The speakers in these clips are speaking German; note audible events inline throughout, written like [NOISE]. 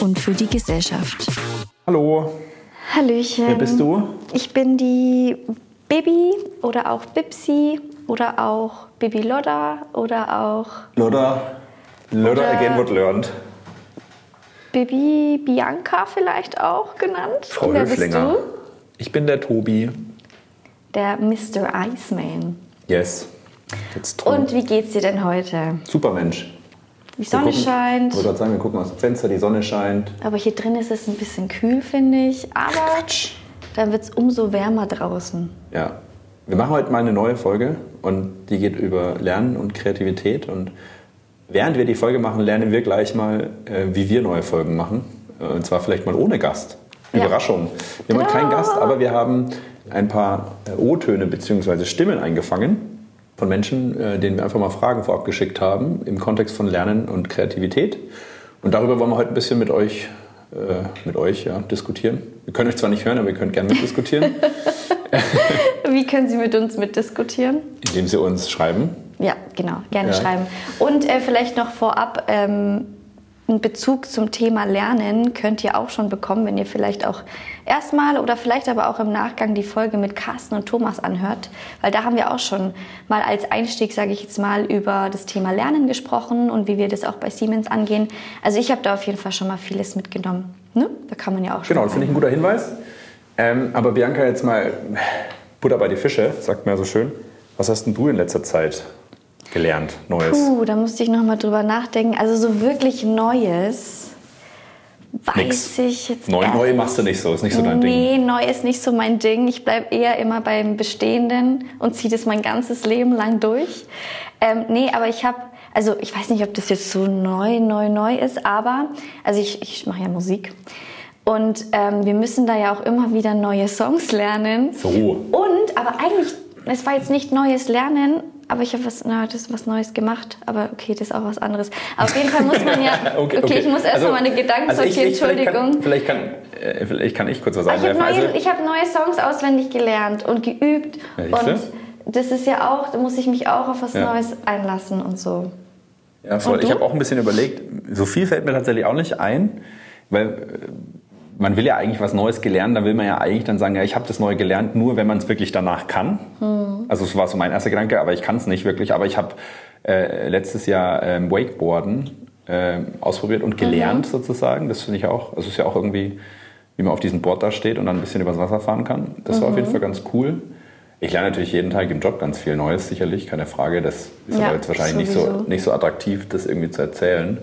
und für die Gesellschaft. Hallo. Hallöchen. Wer bist du? Ich bin die Bibi oder auch Bipsi oder auch Bibi Lodda oder auch Lodda. Lodda again what learned. Bibi Bianca vielleicht auch genannt. Frau Wer bist Höflinger. du? Ich bin der Tobi. Der Mr. Iceman. Yes. Und wie geht's dir denn heute? Super Mensch. Die Sonne gucken, scheint, Ich wollte gerade sagen, wir gucken aus dem Fenster, die Sonne scheint. aber hier drin ist es ein bisschen kühl, finde ich. Aber Quatsch. dann wird's umso wärmer draußen. Ja. Wir machen heute mal eine neue Folge und die geht über Lernen und Kreativität. Und während wir die Folge machen, lernen wir gleich mal, äh, wie wir neue Folgen machen. Äh, Und zwar vielleicht mal ohne Gast. Ja. Überraschung. Wir haben heute keinen Gast, aber wir haben ein paar äh, O-Töne bzw. Stimmen eingefangen von Menschen, äh, denen wir einfach mal Fragen vorab geschickt haben im Kontext von Lernen und Kreativität. Und darüber wollen wir heute ein bisschen mit euch, äh, mit euch ja, diskutieren. Wir können euch zwar nicht hören, aber ihr könnt gerne mitdiskutieren, [LAUGHS] Wie können Sie mit uns mitdiskutieren? indem sie uns schreiben. Ja, genau, gerne Ja. schreiben. Und äh, vielleicht noch vorab, ähm, einen Bezug zum Thema Lernen könnt ihr auch schon bekommen, wenn ihr vielleicht auch erstmal oder vielleicht aber auch im Nachgang die Folge mit Carsten und Thomas anhört. Weil da haben wir auch schon mal als Einstieg, sage ich jetzt mal, über das Thema Lernen gesprochen und wie wir das auch bei Siemens angehen. Also ich habe da auf jeden Fall schon mal vieles mitgenommen. Ne? Da kann man ja auch schon Genau, das finde ich ein guter Hinweis. Ähm, aber Bianca, jetzt mal Butter bei die Fische, sagt man ja so schön. Was hast denn du in letzter Zeit gelernt, Neues? Puh, da musste ich noch mal drüber nachdenken. Also so wirklich Neues weiß Nix. ich jetzt Neu, neu machst du nicht so, ist nicht so dein Ding. Nee, neu ist nicht so mein Ding. Ich bleibe eher immer beim Bestehenden und ziehe das mein ganzes Leben lang durch. Ähm, nee, aber ich habe, also ich weiß nicht, ob das jetzt so neu, neu, neu ist, aber, also ich, ich mache ja Musik. Und ähm, wir müssen da ja auch immer wieder neue Songs lernen. So. Und, aber eigentlich, es war jetzt nicht neues Lernen, aber ich habe was, na, das ist was Neues gemacht. Aber okay, das ist auch was anderes. Auf jeden Fall muss man ja, [LAUGHS] okay, ich muss erst mal meine Gedanken also sortieren, ich- vielleicht Entschuldigung. Kann, vielleicht, kann, äh, vielleicht kann ich kurz was Ah, Ich habe einwerfen. neue, Also, hab neue Songs auswendig gelernt und geübt. Ja, und das ist ja auch, da muss ich mich auch auf was Ja. Neues einlassen und so. ja, voll. Und Ich habe auch ein bisschen überlegt, so viel fällt mir tatsächlich auch nicht ein, weil äh, man will ja eigentlich was Neues gelernt, da will man ja eigentlich dann sagen, ja, ich habe das Neue gelernt, nur wenn man es wirklich danach kann. Hm. Also das war so mein erster Gedanke, aber ich kann es nicht wirklich. Aber ich habe äh, letztes Jahr ähm, Wakeboarden äh, ausprobiert und gelernt Mhm. sozusagen. Das finde ich auch, also es ist ja auch irgendwie, wie man auf diesem Board da steht und dann ein bisschen übers Wasser fahren kann. Das war auf Mhm. jeden Fall ganz cool. Ich lerne natürlich jeden Tag im Job ganz viel Neues, sicherlich, keine Frage. Das ist Ja, aber jetzt wahrscheinlich nicht so, nicht so attraktiv, das irgendwie zu erzählen.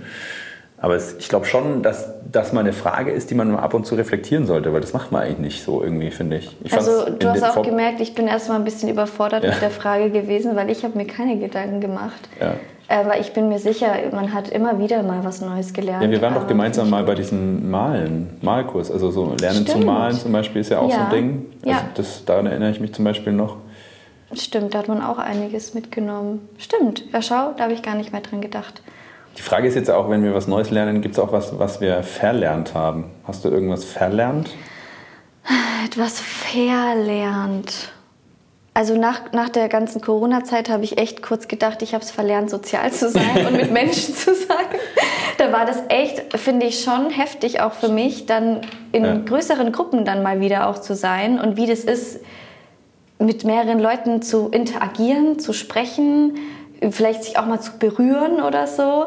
Aber es, ich glaube schon, dass das mal eine Frage ist, die man mal ab und zu reflektieren sollte, weil das macht man eigentlich nicht so irgendwie, finde ich. ich Also du hast auch Vor- gemerkt, ich bin erstmal ein bisschen überfordert Ja. mit der Frage gewesen, weil ich habe mir keine Gedanken gemacht. Ja. Aber ich bin mir sicher, man hat immer wieder mal was Neues gelernt. Ja, wir waren doch gemeinsam mal bei diesem Malen, Malkurs. Also so Lernen zu malen zum Beispiel ist ja auch so Ja. ein Ding. Also Ja. das, daran erinnere ich mich zum Beispiel noch. Stimmt, da hat man auch einiges mitgenommen. Stimmt, ja schau, da habe ich gar nicht mehr dran gedacht. Die Frage ist jetzt auch, wenn wir was Neues lernen, gibt es auch was, was wir verlernt haben? Hast du irgendwas verlernt? Etwas verlernt. Also nach, nach der ganzen Corona-Zeit habe ich echt kurz gedacht, ich habe es verlernt, sozial zu sein [LAUGHS] und mit Menschen zu sein. Da war das echt, finde ich, schon heftig auch für mich, dann in Ja. größeren Gruppen dann mal wieder auch zu sein und wie das ist, mit mehreren Leuten zu interagieren, zu sprechen, vielleicht sich auch mal zu berühren oder so.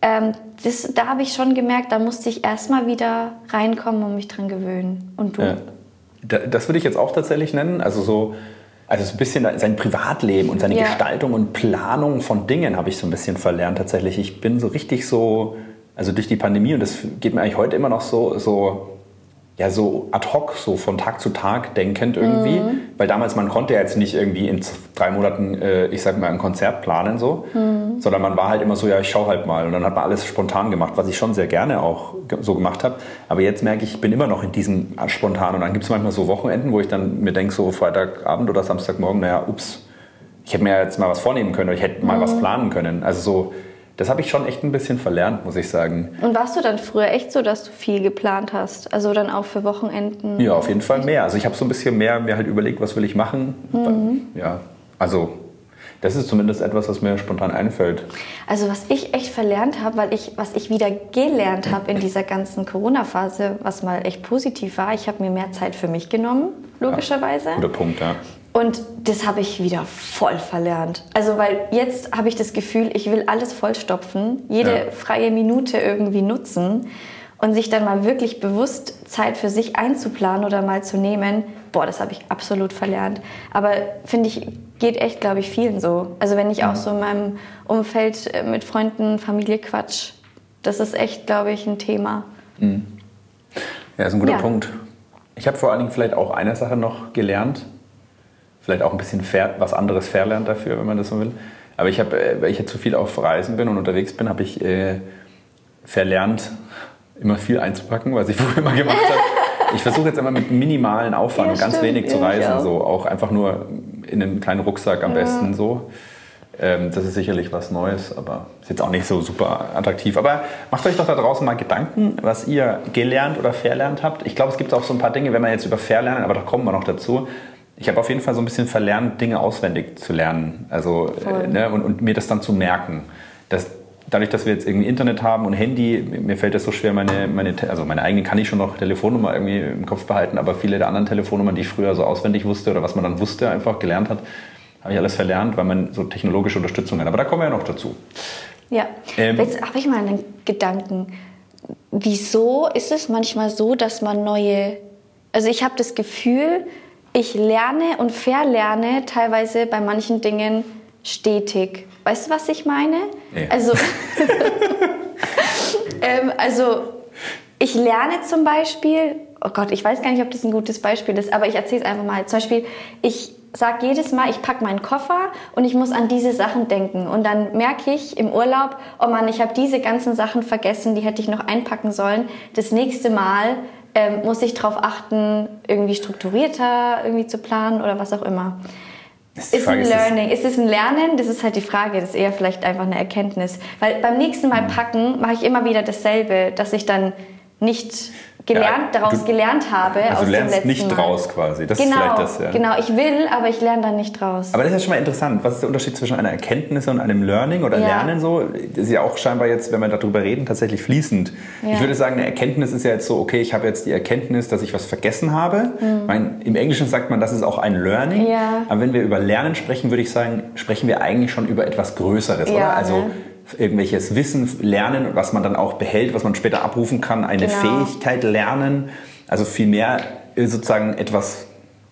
Ähm, das, da habe ich schon gemerkt, da musste ich erstmal wieder reinkommen und mich dran gewöhnen. Und du? Ja. Da- Das würde ich jetzt auch tatsächlich nennen. Also so, also so ein bisschen sein Privatleben und seine Ja. Gestaltung und Planung von Dingen habe ich so ein bisschen verlernt tatsächlich. Ich bin so richtig so, also durch die Pandemie und das geht mir eigentlich heute immer noch so, so ja so ad hoc, so von Tag zu Tag denkend irgendwie. Mhm. Weil damals man konnte ja jetzt nicht irgendwie in drei Monaten, äh, ich sag mal, ein Konzert planen so, mhm. sondern man war halt immer so, ja, ich schau halt mal. Und dann hat man alles spontan gemacht, was ich schon sehr gerne auch so gemacht habe. Aber jetzt merke ich, ich bin immer noch in diesem spontan. Und dann gibt es manchmal so Wochenenden, wo ich dann mir denke, so Freitagabend oder Samstagmorgen, naja, ups, ich hätte mir jetzt mal was vornehmen können oder ich hätte mal mhm. was planen können. Also so das habe ich schon echt ein bisschen verlernt, muss ich sagen. Und warst du dann früher echt so, dass du viel geplant hast? Also dann auch für Wochenenden? Ja, auf jeden Fall mehr. Also ich habe so ein bisschen mehr mir halt überlegt, was will ich machen. Mhm. Ja, also das ist zumindest etwas, was mir spontan einfällt. Also was ich echt verlernt habe, weil ich, was ich wieder gelernt habe in dieser ganzen Corona-Phase, was mal echt positiv war, ich habe mir mehr Zeit für mich genommen, logischerweise. Ja, guter Punkt, ja. Und das habe ich wieder voll verlernt. Also weil jetzt habe ich das Gefühl, ich will alles vollstopfen, jede ja. freie Minute irgendwie nutzen und sich dann mal wirklich bewusst Zeit für sich einzuplanen oder mal zu nehmen. Boah, das habe ich absolut verlernt. Aber finde ich, geht echt, glaube ich, vielen so. Also wenn ich auch so in meinem Umfeld äh, mit Freunden, Familie quatsch, das ist echt, glaube ich, ein Thema. Mhm. Ja, ist ein guter ja. Punkt. Ich habe vor allen Dingen vielleicht auch eine Sache noch gelernt, vielleicht auch ein bisschen fair, was anderes verlernt dafür, wenn man das so will. Aber ich habe, äh, weil ich jetzt zu viel auf Reisen bin und unterwegs bin, habe ich äh, verlernt, immer viel einzupacken, was ich [LAUGHS] früher immer gemacht habe. Ich versuche jetzt immer mit minimalen Aufwand ja, und ganz stimmt, wenig zu reisen, auch. so auch einfach nur in einem kleinen Rucksack am ja. besten so. Ähm, das ist sicherlich was Neues, aber ist jetzt auch nicht so super attraktiv. Aber macht euch doch da draußen mal Gedanken, was ihr gelernt oder verlernt habt. Ich glaube, es gibt auch so ein paar Dinge, wenn man jetzt über Verlernen, aber da kommen wir noch dazu, ich habe auf jeden Fall so ein bisschen verlernt, Dinge auswendig zu lernen. Also, äh, ne, und, und, mir das dann zu merken. Das, dadurch, dass wir jetzt irgendwie Internet haben und Handy, mir fällt das so schwer, meine, meine, also meine eigenen kann ich schon noch Telefonnummer irgendwie im Kopf behalten, aber viele der anderen Telefonnummern, die ich früher so auswendig wusste oder was man dann wusste, einfach gelernt hat, habe ich alles verlernt, weil man so technologische Unterstützung hat. Aber da kommen wir ja noch dazu. Ja, ähm, jetzt habe ich mal einen Gedanken. Wieso ist es manchmal so, dass man neue, also ich habe das Gefühl, ich lerne und verlerne teilweise bei manchen Dingen stetig. Weißt du, was ich meine? Ja. Also, [LAUGHS] ähm, also ich lerne zum Beispiel, oh Gott, ich weiß gar nicht, ob das ein gutes Beispiel ist, aber ich erzähle es einfach mal. Zum Beispiel, ich sage jedes Mal, ich packe meinen Koffer und ich muss an diese Sachen denken. Und dann merke ich im Urlaub, oh Mann, ich habe diese ganzen Sachen vergessen, die hätte ich noch einpacken sollen. Das nächste Mal ähm, muss ich darauf achten, irgendwie strukturierter irgendwie zu planen oder was auch immer. Ist, ist ein Learning. Ist es ein Lernen? Das ist halt die Frage. Das ist eher vielleicht einfach eine Erkenntnis. Weil beim nächsten Mal packen mache ich immer wieder dasselbe, dass ich dann nicht gelernt, ja, daraus du, gelernt habe. Also du lernst nicht Mal. draus quasi. Das genau, ist vielleicht das, ja. Genau, ich will, aber ich lerne dann nicht draus. Aber das ist ja schon mal interessant. Was ist der Unterschied zwischen einer Erkenntnis und einem Learning oder ja. Lernen so? Das ist ja auch scheinbar jetzt, wenn wir darüber reden, tatsächlich fließend. Ja. Ich würde sagen, eine Erkenntnis ist ja jetzt so, okay, ich habe jetzt die Erkenntnis, dass ich was vergessen habe. Mhm. Mein, Im Englischen sagt man, das ist auch ein Learning. Aber wenn wir über Lernen sprechen, würde ich sagen, sprechen wir eigentlich schon über etwas Größeres, oder? Also ne? Irgendwelches Wissen lernen, was man dann auch behält, was man später abrufen kann, eine genau. Fähigkeit lernen. Also vielmehr sozusagen etwas,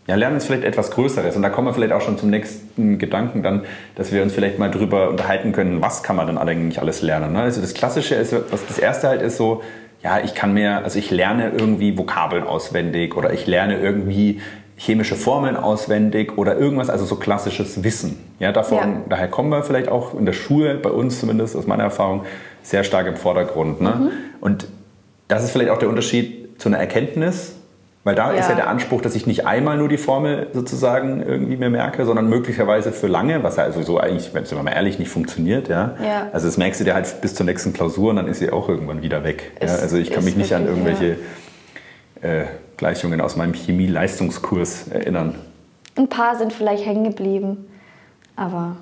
ja, Lernen ist vielleicht etwas Größeres. Und da kommen wir vielleicht auch schon zum nächsten Gedanken dann, dass wir uns vielleicht mal drüber unterhalten können, was kann man denn eigentlich alles lernen. Ne? Also das Klassische ist, was das erste halt ist so, ja, ich kann mir, also ich lerne irgendwie Vokabeln auswendig oder ich lerne irgendwie chemische Formeln auswendig oder irgendwas, also so klassisches Wissen. Ja, davon, ja. Daher kommen wir vielleicht auch in der Schule, bei uns zumindest aus meiner Erfahrung, sehr stark im Vordergrund. Ne? Mhm. Und das ist vielleicht auch der Unterschied zu einer Erkenntnis, weil da ja. ist ja der Anspruch, dass ich nicht einmal nur die Formel sozusagen irgendwie mir merke, sondern möglicherweise für lange, was ja also so eigentlich, wenn es mal ehrlich nicht funktioniert. Ja? ja? Also das merkst du dir halt bis zur nächsten Klausur und dann ist sie auch irgendwann wieder weg. Ist, ja? Also ich kann mich nicht an irgendwelche... Äh, Gleichungen aus meinem Chemie-Leistungskurs erinnern? Ein paar sind vielleicht hängen geblieben, aber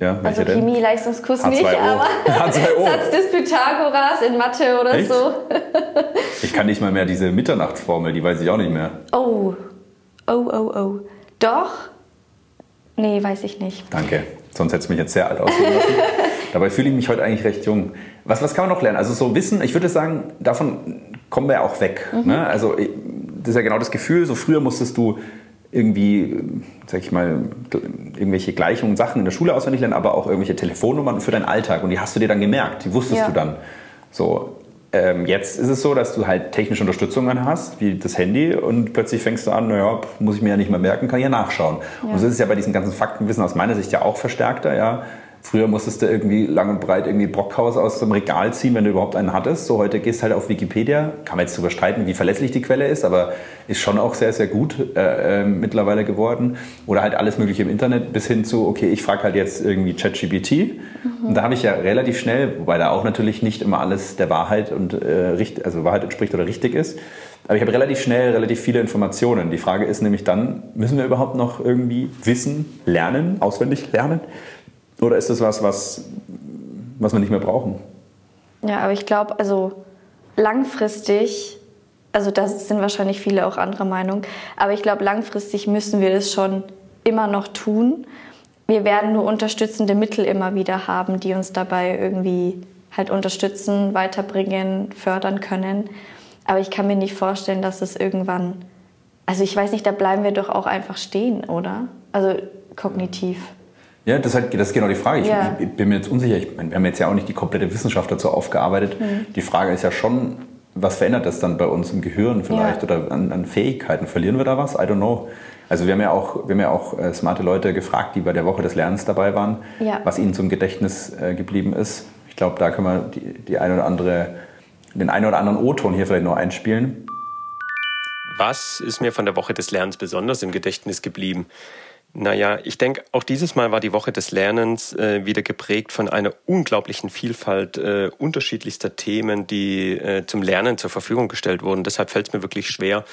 ja, also Chemie-Leistungskurs nicht, aber Satz des Pythagoras in Mathe oder Echt? so. ich kann nicht mal mehr diese Mitternachtsformel, die weiß ich auch nicht mehr. Oh, oh, oh, oh. Doch? Nee, weiß ich nicht. Danke, sonst hätte es mich jetzt sehr alt aussehen lassen. [LAUGHS] Dabei fühle ich mich heute eigentlich recht jung. Was, was kann man noch lernen? Also so Wissen, ich würde sagen, davon kommen wir auch weg. Mhm. Ne? Also das ist ja genau das Gefühl, so früher musstest du irgendwie, sag ich mal, irgendwelche Gleichungen, Sachen in der Schule auswendig lernen, aber auch irgendwelche Telefonnummern für deinen Alltag. Und die hast du dir dann gemerkt, die wusstest ja. du dann. So, ähm, jetzt ist es so, dass du halt technische Unterstützungen hast, wie das Handy, und plötzlich fängst du an, naja, muss ich mir ja nicht mehr merken, kann ich ja nachschauen. Ja. Und so ist es ja bei diesem ganzen Faktenwissen aus meiner Sicht ja auch verstärkter, ja. Früher musstest du irgendwie lang und breit irgendwie Brockhaus aus dem Regal ziehen, wenn du überhaupt einen hattest. So heute gehst halt auf Wikipedia. Kann man jetzt darüber streiten, wie verlässlich die Quelle ist, aber ist schon auch sehr, sehr gut äh, äh, mittlerweile geworden. Oder halt alles Mögliche im Internet bis hin zu, okay, ich frage halt jetzt irgendwie ChatGPT. Mhm. Und da habe ich ja relativ schnell, wobei da auch natürlich nicht immer alles der Wahrheit und äh, also Wahrheit entspricht oder richtig ist. Aber ich habe relativ schnell relativ viele Informationen. Die Frage ist nämlich dann, müssen wir überhaupt noch irgendwie Wissen lernen, auswendig lernen? Oder ist das was, was, was wir nicht mehr brauchen? Ja, aber ich glaube, also langfristig, also da sind wahrscheinlich viele auch anderer Meinung, aber ich glaube, langfristig müssen wir das schon immer noch tun. Wir werden nur unterstützende Mittel immer wieder haben, die uns dabei irgendwie halt unterstützen, weiterbringen, fördern können. Aber ich kann mir nicht vorstellen, dass es irgendwann, also ich weiß nicht, da bleiben wir doch auch einfach stehen, oder? Also kognitiv. Ja, das ist, halt, das ist genau die Frage. Ich, ja. ich bin mir jetzt unsicher. Ich meine, wir haben jetzt ja auch nicht die komplette Wissenschaft dazu aufgearbeitet. Mhm. Die Frage ist ja schon, was verändert das dann bei uns im Gehirn vielleicht ja. oder an, an, Fähigkeiten? Verlieren wir da was? I don't know. Also wir haben ja auch, wir haben ja auch äh, smarte Leute gefragt, die bei der Woche des Lernens dabei waren, ja. was ihnen zum Gedächtnis äh, geblieben ist. Ich glaube, da können wir die, die eine oder andere, den einen oder anderen O-Ton hier vielleicht noch einspielen. Was ist mir von der Woche des Lernens besonders im Gedächtnis geblieben? Naja, ich denke, auch dieses Mal war die Woche des Lernens äh, wieder geprägt von einer unglaublichen Vielfalt äh, unterschiedlichster Themen, die äh, zum Lernen zur Verfügung gestellt wurden. Deshalb fällt es mir wirklich schwer,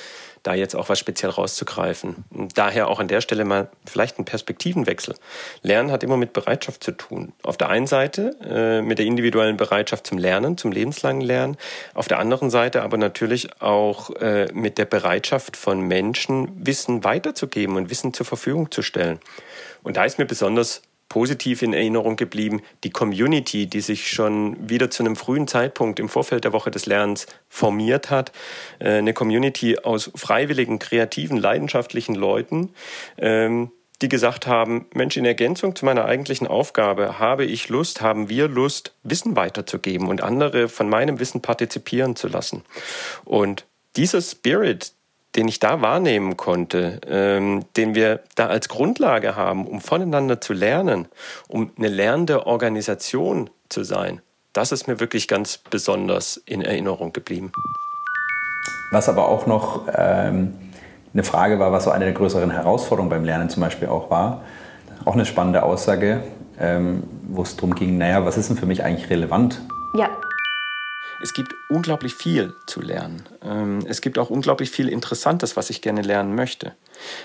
da jetzt auch was speziell rauszugreifen. Daher auch an der Stelle mal vielleicht ein Perspektivenwechsel. Lernen hat immer mit Bereitschaft zu tun. Auf der einen Seite äh, mit der individuellen Bereitschaft zum Lernen, zum lebenslangen Lernen. Auf der anderen Seite aber natürlich auch äh, mit der Bereitschaft von Menschen, Wissen weiterzugeben und Wissen zur Verfügung zu stellen. Und da ist mir besonders positiv in Erinnerung geblieben, die Community, die sich schon wieder zu einem frühen Zeitpunkt im Vorfeld der Woche des Lernens formiert hat. Äh, eine Community aus freiwilligen, kreativen, leidenschaftlichen Leuten, ähm, die gesagt haben, Mensch, in Ergänzung zu meiner eigentlichen Aufgabe habe ich Lust, haben wir Lust, Wissen weiterzugeben und andere von meinem Wissen partizipieren zu lassen. Und dieser Spirit, den ich da wahrnehmen konnte, ähm, den wir da als Grundlage haben, um voneinander zu lernen, um eine lernende Organisation zu sein, das ist mir wirklich ganz besonders in Erinnerung geblieben. Was aber auch noch ähm, eine Frage war, was so eine der größeren Herausforderungen beim Lernen zum Beispiel auch war, auch eine spannende Aussage, ähm, wo es darum ging, naja, was ist denn für mich eigentlich relevant? Ja. Es gibt unglaublich viel zu lernen. Ähm, es gibt auch unglaublich viel Interessantes, was ich gerne lernen möchte.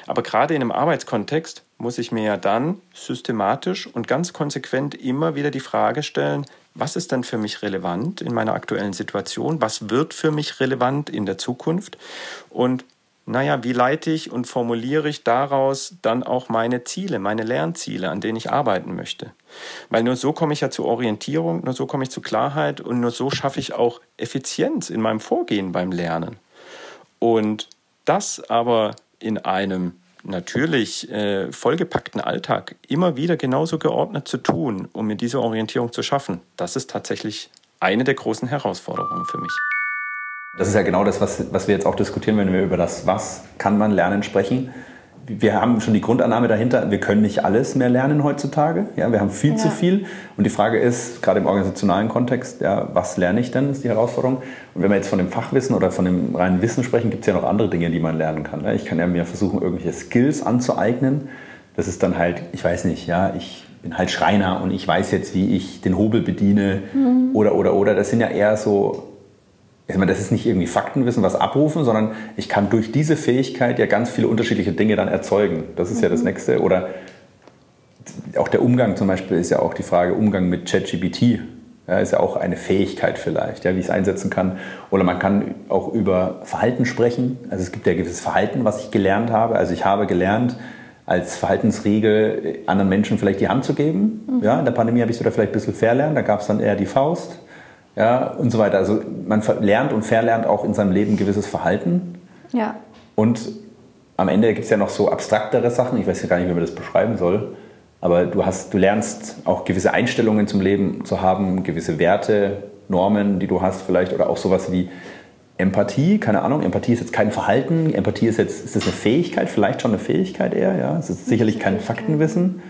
Aber gerade in einem Arbeitskontext muss ich mir ja dann systematisch und ganz konsequent immer wieder die Frage stellen, was ist denn für mich relevant in meiner aktuellen Situation? Was wird für mich relevant in der Zukunft? Und naja, wie leite ich und formuliere ich daraus dann auch meine Ziele, meine Lernziele, an denen ich arbeiten möchte? Weil nur so komme ich ja zur Orientierung, nur so komme ich zu Klarheit und nur so schaffe ich auch Effizienz in meinem Vorgehen beim Lernen. Und das aber in einem natürlich äh, vollgepackten Alltag immer wieder genauso geordnet zu tun, um mir diese Orientierung zu schaffen, das ist tatsächlich eine der großen Herausforderungen für mich. Das ist ja genau das, was, was wir jetzt auch diskutieren, wenn wir über das Was kann man lernen sprechen. Wir haben schon die Grundannahme dahinter, wir können nicht alles mehr lernen heutzutage. Ja, wir haben viel ja. zu viel. Und die Frage ist, gerade im organisationalen Kontext, ja, was lerne ich denn, ist die Herausforderung. Und wenn wir jetzt von dem Fachwissen oder von dem reinen Wissen sprechen, gibt es ja noch andere Dinge, die man lernen kann. Ich kann ja mir versuchen, irgendwelche Skills anzueignen. Das ist dann halt, ich weiß nicht, ja, ich bin halt Schreiner und ich weiß jetzt, wie ich den Hobel bediene mhm. oder, oder, oder. Das sind ja eher so ich meine, das ist nicht irgendwie Faktenwissen, was abrufen, sondern ich kann durch diese Fähigkeit ja ganz viele unterschiedliche Dinge dann erzeugen. Das ist mhm. ja das mhm. Nächste. Oder auch der Umgang zum Beispiel ist ja auch die Frage, Umgang mit ChatGPT. Ja, ist ja auch eine Fähigkeit vielleicht, ja, wie ich es einsetzen kann. Oder man kann auch über Verhalten sprechen. Also es gibt ja gewisses Verhalten, was ich gelernt habe. Also ich habe gelernt, als Verhaltensregel anderen Menschen vielleicht die Hand zu geben. Mhm. Ja, in der Pandemie habe ich sogar vielleicht ein bisschen verlernt, da gab es dann eher die Faust ja, und so weiter. Also man lernt und verlernt auch in seinem Leben gewisses Verhalten. Ja. Und am Ende gibt es ja noch so abstraktere Sachen, ich weiß ja gar nicht, wie man das beschreiben soll, aber du, hast, du lernst auch gewisse Einstellungen zum Leben zu haben, gewisse Werte, Normen, die du hast vielleicht oder auch sowas wie Empathie, keine Ahnung, Empathie ist jetzt kein Verhalten, Empathie ist jetzt, ist das eine Fähigkeit, vielleicht schon eine Fähigkeit eher, ja, es ist sicherlich kein Faktenwissen,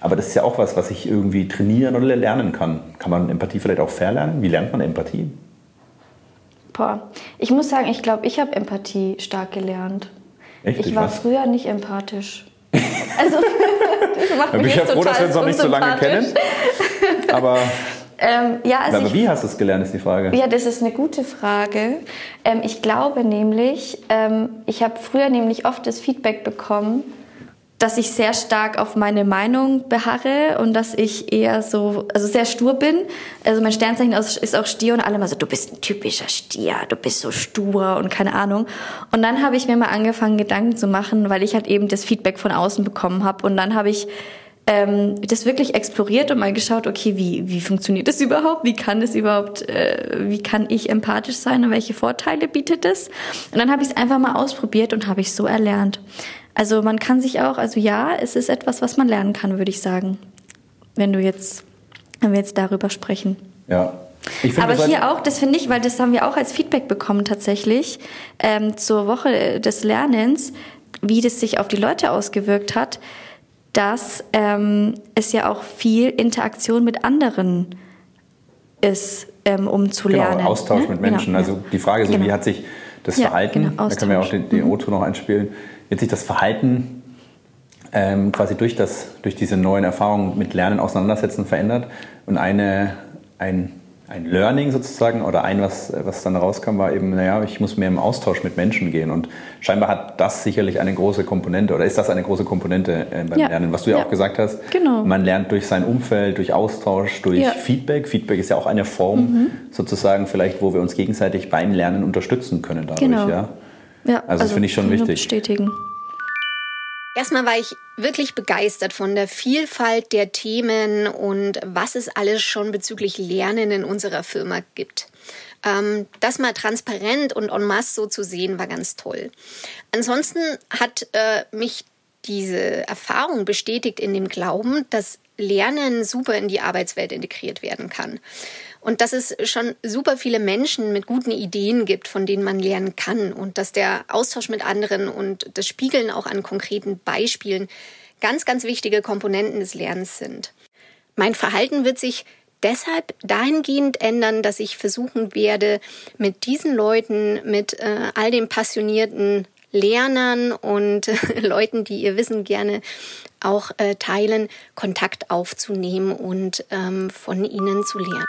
aber das ist ja auch was, was ich irgendwie trainieren oder lernen kann. Kann man Empathie vielleicht auch verlernen? Wie lernt man Empathie? Boah, ich muss sagen, ich glaube, ich habe Empathie stark gelernt. Echt? Ich war was? früher nicht empathisch. Also, [LAUGHS] das macht mich bin ich ja froh, dass wir uns noch nicht so lange kennen. Aber [LAUGHS] ähm, ja, also aber ich, wie hast du es gelernt, ist die Frage. Ja, das ist eine gute Frage. Ähm, ich glaube nämlich, ähm, ich habe früher nämlich oft das Feedback bekommen, dass ich sehr stark auf meine Meinung beharre und dass ich eher so, also sehr stur bin. Also mein Sternzeichen ist auch Stier und alle mal so, du bist ein typischer Stier, du bist so stur und keine Ahnung. Und dann habe ich mir mal angefangen, Gedanken zu machen, weil ich halt eben das Feedback von außen bekommen habe. Und dann habe ich ähm, das wirklich exploriert und mal geschaut, okay, wie, wie funktioniert das überhaupt? Wie kann das überhaupt, äh, wie kann ich empathisch sein und welche Vorteile bietet das? Und dann habe ich es einfach mal ausprobiert und habe ich so erlernt. Also man kann sich auch, also ja, es ist etwas, was man lernen kann, würde ich sagen. Wenn du jetzt, wenn wir jetzt darüber sprechen. Ja. Aber hier auch, das finde ich, weil das haben wir auch als Feedback bekommen tatsächlich ähm, zur Woche des Lernens, wie das sich auf die Leute ausgewirkt hat, dass ähm, es ja auch viel Interaktion mit anderen ist, ähm, um zu genau, lernen. Austausch ne? mit Menschen. Genau, also die Frage ist, genau. wie hat sich das ja, Verhalten, genau, da können wir auch den, den. O-Ton noch einspielen, wird sich das Verhalten ähm, quasi durch, das, durch diese neuen Erfahrungen mit Lernen auseinandersetzen verändert. Und eine, ein, ein Learning sozusagen oder ein, was, was dann rauskam, war eben, naja, ich muss mehr im Austausch mit Menschen gehen. Und scheinbar hat das sicherlich eine große Komponente oder ist das eine große Komponente äh, beim ja. Lernen, was du ja, ja, auch gesagt hast. Genau. Man lernt durch sein Umfeld, durch Austausch, durch ja. Feedback. Feedback ist ja auch eine Form mhm. sozusagen vielleicht, wo wir uns gegenseitig beim Lernen unterstützen können dadurch. Genau. Ja? Ja, also, also das finde ich schon wichtig. Bestätigen. Erstmal war ich wirklich begeistert von der Vielfalt der Themen und was es alles schon bezüglich Lernen in unserer Firma gibt. Ähm, das mal transparent und en masse so zu sehen, war ganz toll. Ansonsten hat äh, mich diese Erfahrung bestätigt in dem Glauben, dass Lernen super in die Arbeitswelt integriert werden kann. Und dass es schon super viele Menschen mit guten Ideen gibt, von denen man lernen kann. Und dass der Austausch mit anderen und das Spiegeln auch an konkreten Beispielen ganz, ganz wichtige Komponenten des Lernens sind. Mein Verhalten wird sich deshalb dahingehend ändern, dass ich versuchen werde, mit diesen Leuten, mit äh, all den passionierten Lernern und [LAUGHS] Leuten, die ihr Wissen gerne auch äh, teilen, Kontakt aufzunehmen und ähm, von ihnen zu lernen.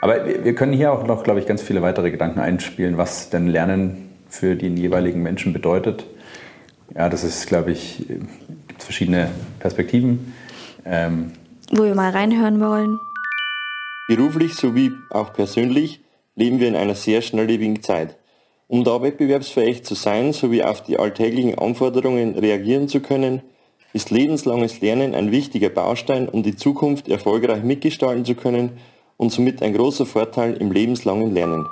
Aber wir können hier auch noch, glaube ich, ganz viele weitere Gedanken einspielen, was denn Lernen für den jeweiligen Menschen bedeutet. Ja, das ist, glaube ich, gibt es verschiedene Perspektiven. Ähm, Wo wir mal reinhören wollen. Beruflich sowie auch persönlich leben wir in einer sehr schnelllebigen Zeit. Um da wettbewerbsfähig zu sein sowie auf die alltäglichen Anforderungen reagieren zu können, ist lebenslanges Lernen ein wichtiger Baustein, um die Zukunft erfolgreich mitgestalten zu können und somit ein großer Vorteil im lebenslangen Lernen.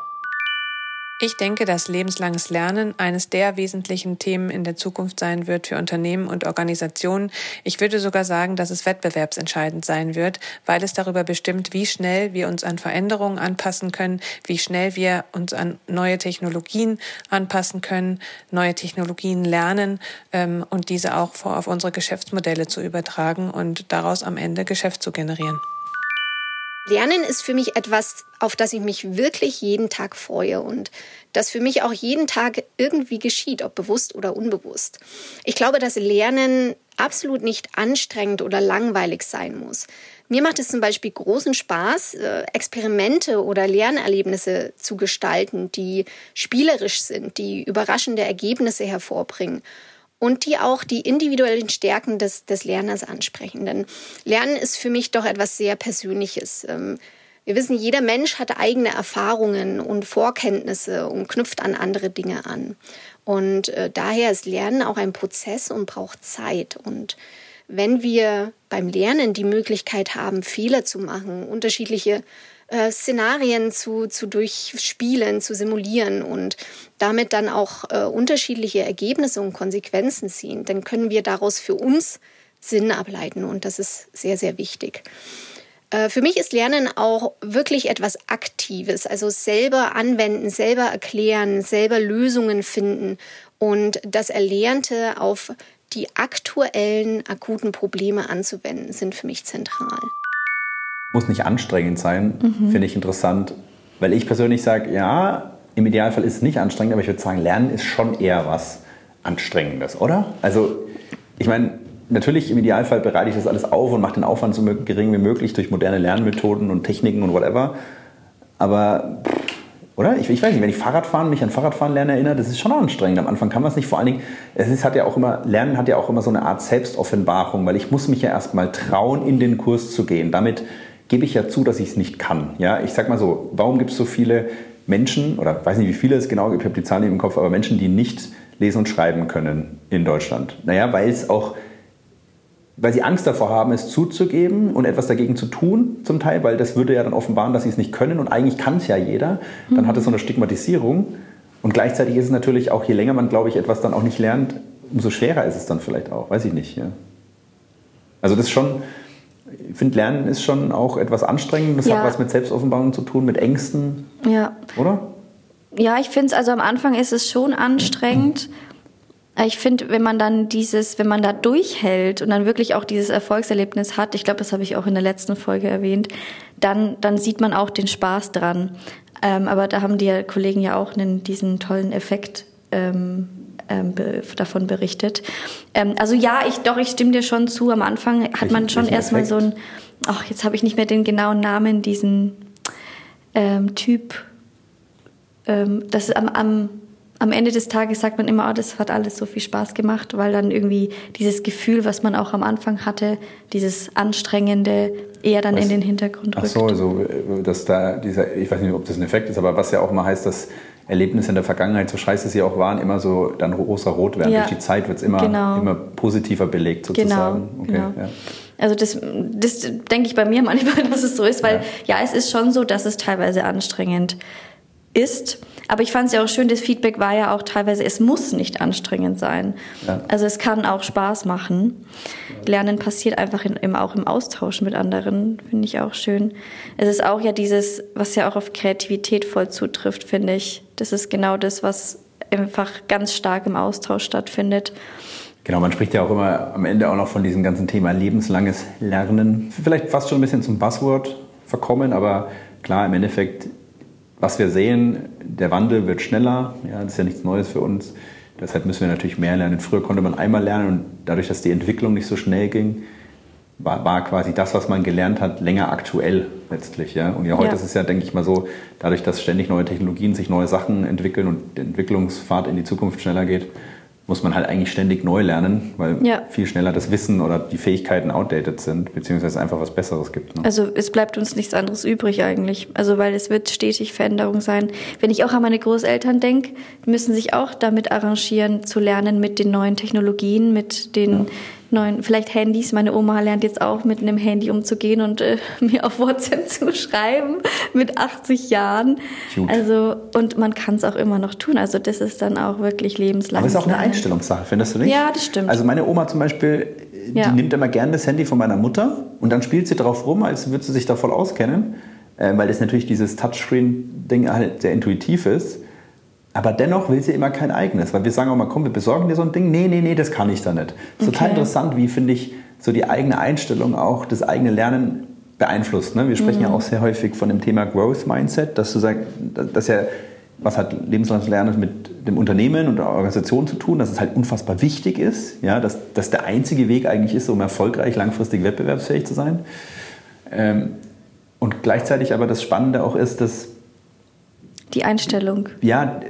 Ich denke, dass lebenslanges Lernen eines der wesentlichen Themen in der Zukunft sein wird für Unternehmen und Organisationen. Ich würde sogar sagen, dass es wettbewerbsentscheidend sein wird, weil es darüber bestimmt, wie schnell wir uns an Veränderungen anpassen können, wie schnell wir uns an neue Technologien anpassen können, neue Technologien lernen ähm, und diese auch auf unsere Geschäftsmodelle zu übertragen und daraus am Ende Geschäft zu generieren. Lernen ist für mich etwas, auf das ich mich wirklich jeden Tag freue und das für mich auch jeden Tag irgendwie geschieht, ob bewusst oder unbewusst. Ich glaube, dass Lernen absolut nicht anstrengend oder langweilig sein muss. Mir macht es zum Beispiel großen Spaß, äh, Experimente oder Lernerlebnisse zu gestalten, die spielerisch sind, die überraschende Ergebnisse hervorbringen und die auch die individuellen Stärken des, des Lerners ansprechen. Denn Lernen ist für mich doch etwas sehr Persönliches. Ähm, wir wissen, jeder Mensch hat eigene Erfahrungen und Vorkenntnisse und knüpft an andere Dinge an. Und äh, daher ist Lernen auch ein Prozess und braucht Zeit. Und wenn wir beim Lernen die Möglichkeit haben, Fehler zu machen, unterschiedliche äh, Szenarien zu, zu durchspielen, zu simulieren und damit dann auch äh, unterschiedliche Ergebnisse und Konsequenzen ziehen, dann können wir daraus für uns Sinn ableiten und das ist sehr, sehr wichtig. Äh, für mich ist Lernen auch wirklich etwas Aktives, also selber anwenden, selber erklären, selber Lösungen finden und das Erlernte auf die aktuellen akuten Probleme anzuwenden, sind für mich zentral. Muss nicht anstrengend sein, mhm. finde ich interessant, weil ich persönlich sage, ja, im Idealfall ist es nicht anstrengend, aber ich würde sagen, Lernen ist schon eher was Anstrengendes, oder? Also, ich meine, natürlich im Idealfall bereite ich das alles auf und mache den Aufwand so gering wie möglich durch moderne Lernmethoden und Techniken und whatever. Aber, oder? Ich, ich weiß nicht, wenn ich Fahrradfahren, mich an Fahrradfahren lernen erinnere, das ist schon anstrengend. Am Anfang kann man es nicht, vor allen Dingen, es ist, hat ja auch immer, Lernen hat ja auch immer so eine Art Selbstoffenbarung, weil ich muss mich ja erstmal trauen, in den Kurs zu gehen. Damit gebe ich ja zu, dass ich es nicht kann. Ja, ich sag mal so, warum gibt es so viele Menschen, oder weiß nicht, wie viele es genau gibt, ich habe die Zahlen nicht im Kopf, aber Menschen, die nicht lesen und schreiben können in Deutschland? Naja, weil es auch weil sie Angst davor haben, es zuzugeben und etwas dagegen zu tun, zum Teil, weil das würde ja dann offenbaren, dass sie es nicht können und eigentlich kann es ja jeder. Dann hat es so eine Stigmatisierung. Und gleichzeitig ist es natürlich auch, je länger man, glaube ich, etwas dann auch nicht lernt, umso schwerer ist es dann vielleicht auch. Weiß ich nicht. Ja. Also das ist schon, ich finde, Lernen ist schon auch etwas anstrengend. Das ja. hat was mit Selbstoffenbarung zu tun, mit Ängsten. Ja. Oder? Ja, ich finde es, also am Anfang ist es schon anstrengend. Ich finde, wenn man dann dieses, wenn man da durchhält und dann wirklich auch dieses Erfolgserlebnis hat, ich glaube, das habe ich auch in der letzten Folge erwähnt, dann, dann sieht man auch den Spaß dran. Ähm, aber da haben die Kollegen ja auch einen, diesen tollen Effekt ähm, ähm, be davon berichtet. Ähm, also ja, ich doch, ich stimme dir schon zu. Am Anfang hat man schon erstmal so ein, ach, jetzt habe ich nicht mehr den genauen Namen, diesen ähm, Typ. Ähm, das am, am am Ende des Tages sagt man immer, oh, das hat alles so viel Spaß gemacht, weil dann irgendwie dieses Gefühl, was man auch am Anfang hatte, dieses Anstrengende, eher dann was? in den Hintergrund rückt. Ach so, also, äh, dass da dieser, ich weiß nicht, ob das ein Effekt ist, aber was ja auch mal heißt, dass Erlebnisse in der Vergangenheit, so scheiße sie auch waren, immer so dann rosa-rot werden. Ja, Durch die Zeit wird es immer, genau. immer positiver belegt sozusagen. Genau, okay, genau. Ja. Also das, das denke ich bei mir manchmal, [LAUGHS] dass es so ist, weil ja. ja, es ist schon so, dass es teilweise anstrengend ist. Aber ich fand es ja auch schön, das Feedback war ja auch teilweise, es muss nicht anstrengend sein. Ja. Also es kann auch Spaß machen. Lernen passiert einfach in, im, auch im Austausch mit anderen, finde ich auch schön. Es ist auch ja dieses, was ja auch auf Kreativität voll zutrifft, finde ich. Das ist genau das, was einfach ganz stark im Austausch stattfindet. Genau, man spricht ja auch immer am Ende auch noch von diesem ganzen Thema lebenslanges Lernen. Vielleicht fast schon ein bisschen zum Buzzword verkommen, aber klar, im Endeffekt was wir sehen, der Wandel wird schneller. Ja, das ist ja nichts Neues für uns. Deshalb müssen wir natürlich mehr lernen. Früher konnte man einmal lernen und dadurch, dass die Entwicklung nicht so schnell ging, war, war quasi das, was man gelernt hat, länger aktuell letztlich. Ja? Und ja, heute ja. ist es ja, denke ich mal so, dadurch, dass ständig neue Technologien sich neue Sachen entwickeln und der Entwicklungsfahrt in die Zukunft schneller geht, muss man halt eigentlich ständig neu lernen, weil ja. viel schneller das Wissen oder die Fähigkeiten outdated sind, beziehungsweise einfach was Besseres gibt. Ne? Also es bleibt uns nichts anderes übrig eigentlich. Also weil es wird stetig Veränderung sein. Wenn ich auch an meine Großeltern denke, müssen sich auch damit arrangieren, zu lernen mit den neuen Technologien, mit den ja neuen, vielleicht Handys. Meine Oma lernt jetzt auch mit einem Handy umzugehen und äh, [LAUGHS] mir auf WhatsApp zu schreiben mit 80 Jahren. Cute. Also und man kann es auch immer noch tun. Also das ist dann auch wirklich lebenslang. Aber es ist auch eine Einstellungssache, findest du nicht? Ja, das stimmt. Also meine Oma zum Beispiel, die ja. nimmt immer gerne das Handy von meiner Mutter und dann spielt sie drauf rum, als würde sie sich da voll auskennen, äh, weil das natürlich dieses Touchscreen-Ding halt sehr intuitiv ist. Aber dennoch will sie immer kein eigenes, weil wir sagen auch mal, komm, wir besorgen dir so ein Ding. Nee, nee, nee, das kann ich da nicht. Okay. Total interessant, wie finde ich so die eigene Einstellung auch, das eigene Lernen beeinflusst. Ne? Wir sprechen mhm. ja auch sehr häufig von dem Thema Growth Mindset, dass du sagst, dass ja, was hat lebenslanges Lernen mit dem Unternehmen und der Organisation zu tun, dass es halt unfassbar wichtig ist, ja, dass das der einzige Weg eigentlich ist, um erfolgreich langfristig wettbewerbsfähig zu sein. Ähm, und gleichzeitig aber das Spannende auch ist, dass die Einstellung. Ja,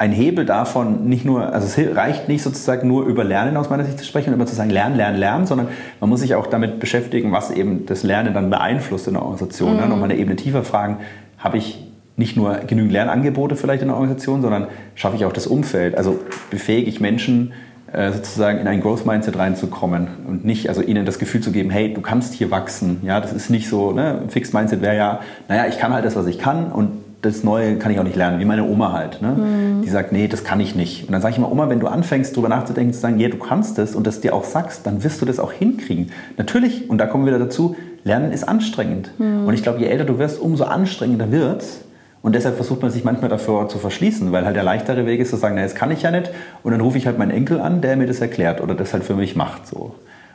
ein Hebel davon nicht nur, also es reicht nicht sozusagen nur über Lernen aus meiner Sicht zu sprechen und immer zu sagen, lernen, lernen, lernen, sondern man muss sich auch damit beschäftigen, was eben das Lernen dann beeinflusst in der Organisation. Ne? Mhm. Ne? Nochmal eine Ebene tiefer fragen, habe ich nicht nur genügend Lernangebote vielleicht in der Organisation, sondern schaffe ich auch das Umfeld? Also befähige ich Menschen, äh, sozusagen in ein Growth Mindset reinzukommen und nicht, also ihnen das Gefühl zu geben, hey, du kannst hier wachsen. Ja, das ist nicht so, ne? Fixed Mindset wäre ja, naja, ich kann halt das, was ich kann und das Neue kann ich auch nicht lernen, wie meine Oma halt. Ne? Mhm. Die sagt, nee, das kann ich nicht. Und dann sage ich immer, Oma, wenn du anfängst, darüber nachzudenken, zu sagen, ja, du kannst es und das dir auch sagst, dann wirst du das auch hinkriegen. Natürlich, und da kommen wir wieder dazu, Lernen ist anstrengend. Mhm. Und ich glaube, je älter du wirst, umso anstrengender wird's. Und deshalb versucht man sich manchmal davor zu verschließen, weil halt der leichtere Weg ist zu sagen, na, jetzt kann ich ja nicht. Und dann rufe ich halt meinen Enkel an, der mir das erklärt oder das halt für mich macht. So. Und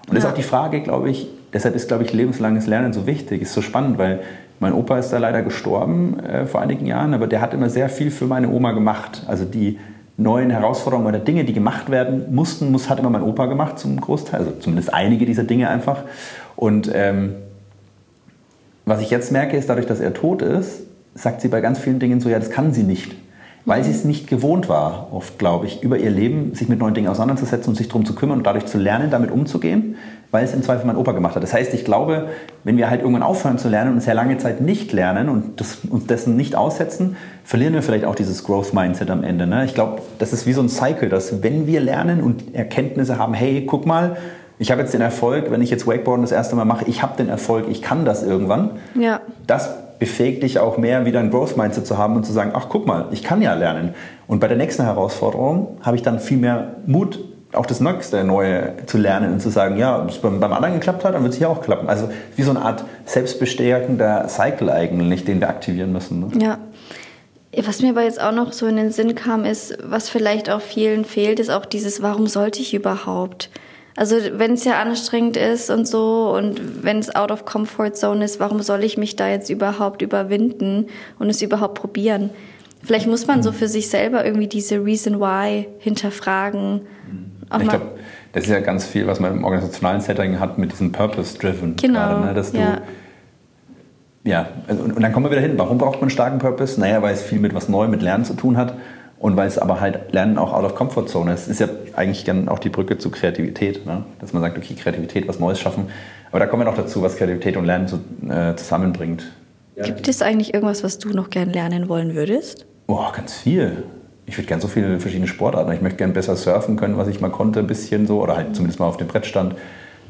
ja. das ist auch die Frage, glaube ich, deshalb ist, glaube ich, lebenslanges Lernen so wichtig. Ist so spannend, weil mein Opa ist da leider gestorben äh, vor einigen Jahren, aber der hat immer sehr viel für meine Oma gemacht. Also die neuen Herausforderungen oder Dinge, die gemacht werden mussten, muss, hat immer mein Opa gemacht zum Großteil, also zumindest einige dieser Dinge einfach. Und ähm, was ich jetzt merke, ist, dadurch, dass er tot ist, sagt sie bei ganz vielen Dingen so, ja, das kann sie nicht. Weil sie es nicht gewohnt war, oft glaube ich, über ihr Leben sich mit neuen Dingen auseinanderzusetzen und sich darum zu kümmern und dadurch zu lernen, damit umzugehen, weil es im Zweifel mein Opa gemacht hat. Das heißt, ich glaube, wenn wir halt irgendwann aufhören zu lernen und sehr lange Zeit nicht lernen und das, uns dessen nicht aussetzen, verlieren wir vielleicht auch dieses Growth Mindset am Ende. Ne? Ich glaube, das ist wie so ein Cycle, dass wenn wir lernen und Erkenntnisse haben, hey, guck mal, ich habe jetzt den Erfolg, wenn ich jetzt Wakeboarden das erste Mal mache, ich habe den Erfolg, ich kann das irgendwann. Ja. Das befähigt dich auch mehr, wieder ein Growth Mindset zu haben und zu sagen, ach guck mal, ich kann ja lernen. Und bei der nächsten Herausforderung habe ich dann viel mehr Mut, auch das nächste Neue zu lernen und zu sagen, ja, wenn es beim, beim anderen geklappt hat, dann wird es hier auch klappen. Also wie so eine Art selbstbestärkender Cycle eigentlich, den wir aktivieren müssen. Ne? Ja. Was mir aber jetzt auch noch so in den Sinn kam, ist, was vielleicht auch vielen fehlt, ist auch dieses, warum sollte ich überhaupt? Also wenn es ja anstrengend ist und so und wenn es out of comfort zone ist, warum soll ich mich da jetzt überhaupt überwinden und es überhaupt probieren? Vielleicht muss man so für sich selber irgendwie diese Reason Why hinterfragen. Auch ich glaube, das ist ja ganz viel, was man im organisationalen Setting hat mit diesem Purpose-Driven. Genau. Gerade, ne? Dass du, ja. ja, und, und dann kommen wir wieder hin. Warum braucht man einen starken Purpose? Naja, weil es viel mit was Neuem, mit Lernen zu tun hat. Und weil es aber halt Lernen auch out of comfort zone ist, ist ja eigentlich dann auch die Brücke zu Kreativität. Ne? Dass man sagt, okay, Kreativität, was Neues schaffen. Aber da kommen wir noch dazu, was Kreativität und Lernen so, äh, zusammenbringt. Gibt es eigentlich irgendwas, was du noch gern lernen wollen würdest? Boah, ganz viel. Ich würde gern so viele verschiedene Sportarten. Ich möchte gern besser surfen können, was ich mal konnte, ein bisschen so. Oder halt zumindest mal auf dem Brett stand.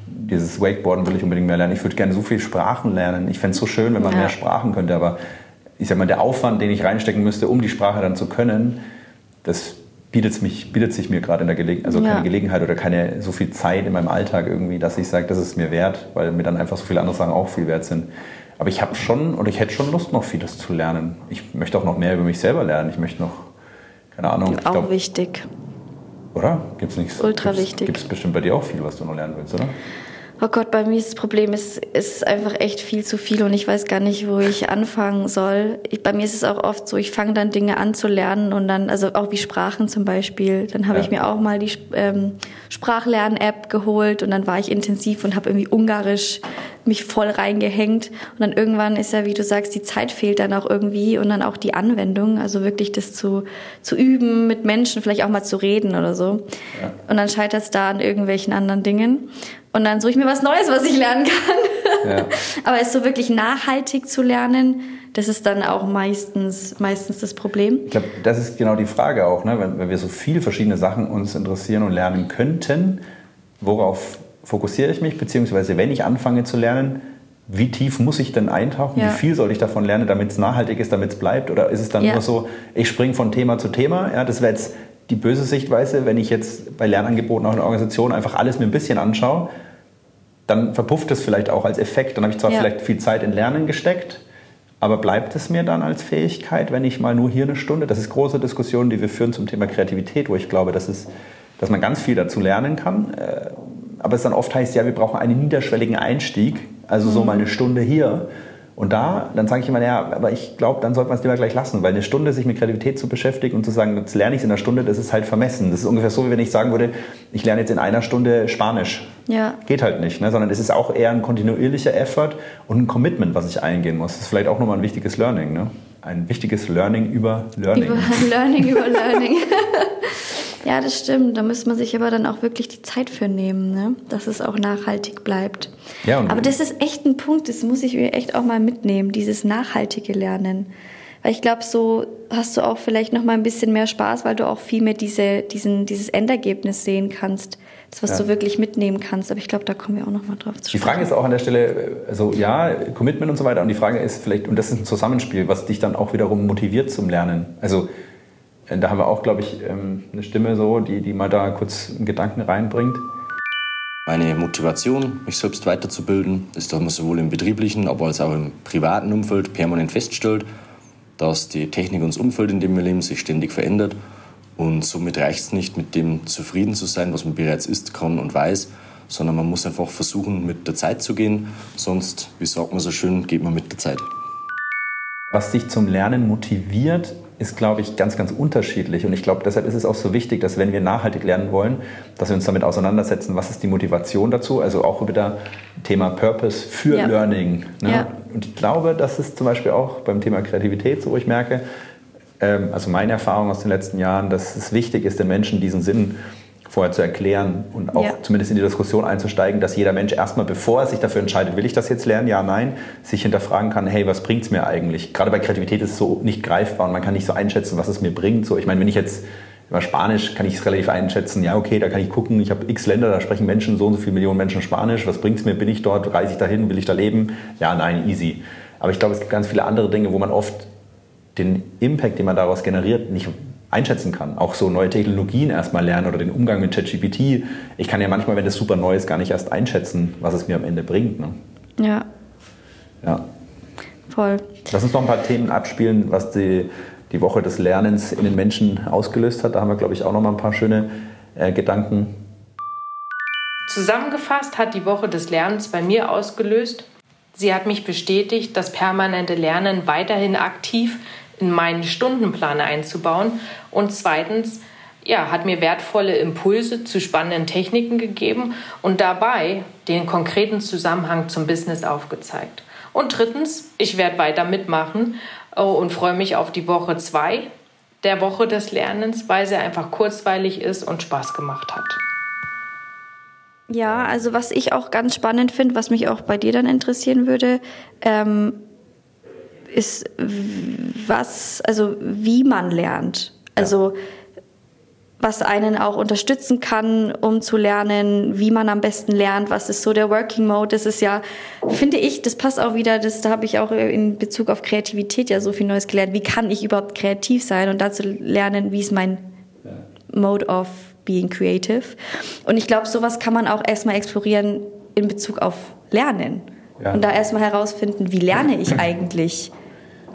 Dieses Wakeboarden will ich unbedingt mehr lernen. Ich würde gerne so viele Sprachen lernen. Ich fände es so schön, wenn man ja. mehr Sprachen könnte. Aber ich sag mal, der Aufwand, den ich reinstecken müsste, um die Sprache dann zu können, das bietet, mich, bietet sich mir gerade in der Gelegenheit, also ja. keine Gelegenheit oder keine so viel Zeit in meinem Alltag irgendwie, dass ich sage, das ist mir wert, weil mir dann einfach so viele andere Sachen auch viel wert sind. Aber ich habe schon und ich hätte schon Lust, noch vieles zu lernen. Ich möchte auch noch mehr über mich selber lernen. Ich möchte noch, keine Ahnung. Auch glaub, wichtig. Oder? Gibt es nichts? Ultra gibt's, wichtig. Gibt es bestimmt bei dir auch viel, was du noch lernen willst, oder? Oh Gott, bei mir ist das Problem, es ist einfach echt viel zu viel und ich weiß gar nicht, wo ich anfangen soll. Ich, bei mir ist es auch oft so, ich fange dann Dinge an zu lernen und dann, also auch wie Sprachen zum Beispiel, dann habe ja. ich mir auch mal die ähm, Sprachlern-App geholt und dann war ich intensiv und habe irgendwie Ungarisch mich voll reingehängt und dann irgendwann ist ja, wie du sagst, die Zeit fehlt dann auch irgendwie und dann auch die Anwendung, also wirklich das zu, zu üben, mit Menschen vielleicht auch mal zu reden oder so. Ja. Und dann scheitert es da an irgendwelchen anderen Dingen. Und dann suche ich mir was Neues, was ich lernen kann. Ja. [LAUGHS] Aber es so wirklich nachhaltig zu lernen, das ist dann auch meistens, meistens das Problem. Ich glaube, das ist genau die Frage auch, ne? wenn, wenn wir so viele verschiedene Sachen uns interessieren und lernen könnten, worauf fokussiere ich mich, beziehungsweise wenn ich anfange zu lernen, wie tief muss ich denn eintauchen? Ja. Wie viel soll ich davon lernen, damit es nachhaltig ist, damit es bleibt? Oder ist es dann ja. nur so, ich springe von Thema zu Thema? Ja, das wäre jetzt die böse Sichtweise, wenn ich jetzt bei Lernangeboten auch in der Organisation einfach alles mir ein bisschen anschaue dann verpufft es vielleicht auch als Effekt. Dann habe ich zwar ja. vielleicht viel Zeit in Lernen gesteckt, aber bleibt es mir dann als Fähigkeit, wenn ich mal nur hier eine Stunde? Das ist große Diskussion, die wir führen zum Thema Kreativität, wo ich glaube, dass, es, dass man ganz viel dazu lernen kann. Aber es dann oft heißt, ja, wir brauchen einen niederschwelligen Einstieg, also so mhm. mal eine Stunde hier. Und da, dann sage ich immer, ja, aber ich glaube, dann sollte man es lieber gleich lassen, weil eine Stunde sich mit Kreativität zu beschäftigen und zu sagen, jetzt lerne ich es in einer Stunde, das ist halt vermessen. Das ist ungefähr so, wie wenn ich sagen würde, ich lerne jetzt in einer Stunde Spanisch. Ja. Geht halt nicht, ne? sondern es ist auch eher ein kontinuierlicher Effort und ein Commitment, was ich eingehen muss. Das ist vielleicht auch nochmal ein wichtiges Learning. Ne? Ein wichtiges Learning über Learning. Über [LAUGHS] Learning über Learning. [LAUGHS] Ja, das stimmt. Da muss man sich aber dann auch wirklich die Zeit für nehmen, ne? dass es auch nachhaltig bleibt. Ja, aber das ist echt ein Punkt, das muss ich mir echt auch mal mitnehmen, dieses nachhaltige Lernen. Weil ich glaube, so hast du auch vielleicht noch mal ein bisschen mehr Spaß, weil du auch viel mehr diese, diesen, dieses Endergebnis sehen kannst. Das, was ja. du wirklich mitnehmen kannst. Aber ich glaube, da kommen wir auch noch mal drauf zu sprechen. Die Frage ist auch an der Stelle, also ja, Commitment und so weiter. Und die Frage ist vielleicht, und das ist ein Zusammenspiel, was dich dann auch wiederum motiviert zum Lernen. Also äh, da haben wir auch, glaube ich, ähm, eine Stimme so, die, die mal da kurz einen Gedanken reinbringt. Meine Motivation, mich selbst weiterzubilden, ist, dass man sowohl im betrieblichen, aber als auch im privaten Umfeld permanent feststellt, dass die Technik und das Umfeld, in dem wir leben, sich ständig verändert. Und somit reicht es nicht, mit dem zufrieden zu sein, was man bereits ist, kann und weiß, sondern man muss einfach versuchen, mit der Zeit zu gehen. Sonst, wie sagt man so schön, geht man mit der Zeit. Was dich zum Lernen motiviert, ist, glaube ich, ganz, ganz unterschiedlich. Und ich glaube, deshalb ist es auch so wichtig, dass wenn wir nachhaltig lernen wollen, dass wir uns damit auseinandersetzen, was ist die Motivation dazu. Also auch wieder Thema Purpose für ja. Learning. Ne? Ja. Und ich glaube, das ist zum Beispiel auch beim Thema Kreativität so, wo ich merke, ähm, also meine Erfahrung aus den letzten Jahren, dass es wichtig ist, den Menschen diesen Sinn vorher zu erklären und auch ja. zumindest in die Diskussion einzusteigen, dass jeder Mensch erstmal, bevor er sich dafür entscheidet, will ich das jetzt lernen, ja, nein, sich hinterfragen kann, hey, was bringt es mir eigentlich? Gerade bei Kreativität ist es so nicht greifbar und man kann nicht so einschätzen, was es mir bringt. So, ich meine, wenn ich jetzt über Spanisch kann ich es relativ einschätzen, ja, okay, da kann ich gucken, ich habe x Länder, da sprechen Menschen, so und so viele Millionen Menschen Spanisch, was bringt es mir, bin ich dort, reise ich dahin, will ich da leben? Ja, nein, easy. Aber ich glaube, es gibt ganz viele andere Dinge, wo man oft den Impact, den man daraus generiert, nicht einschätzen kann. Auch so neue Technologien erstmal lernen oder den Umgang mit ChatGPT. Ich kann ja manchmal, wenn das super neu ist, gar nicht erst einschätzen, was es mir am Ende bringt. Ne? Ja. Ja. Voll. Lass uns noch ein paar Themen abspielen, was die, die Woche des Lernens in den Menschen ausgelöst hat. Da haben wir, glaube ich, auch noch mal ein paar schöne äh, Gedanken. Zusammengefasst hat die Woche des Lernens bei mir ausgelöst. Sie hat mich bestätigt, das permanente Lernen weiterhin aktiv in meinen Stundenplan einzubauen. Und zweitens, ja, hat mir wertvolle Impulse zu spannenden Techniken gegeben und dabei den konkreten Zusammenhang zum Business aufgezeigt. Und drittens, ich werde weiter mitmachen oh, und freue mich auf die Woche zwei der Woche des Lernens, weil sie einfach kurzweilig ist und Spaß gemacht hat. Ja, also was ich auch ganz spannend finde, was mich auch bei dir dann interessieren würde, ähm, ist, was, also wie man lernt. Also was einen auch unterstützen kann, um zu lernen, wie man am besten lernt, was ist so der Working Mode. Das ist ja, finde ich, das passt auch wieder, das, da habe ich auch in Bezug auf Kreativität ja so viel Neues gelernt. Wie kann ich überhaupt kreativ sein und dazu lernen, wie ist mein Mode of being creative. Und ich glaube, sowas kann man auch erstmal explorieren in Bezug auf Lernen. Ja. Und da erstmal herausfinden, wie lerne ich [LAUGHS] eigentlich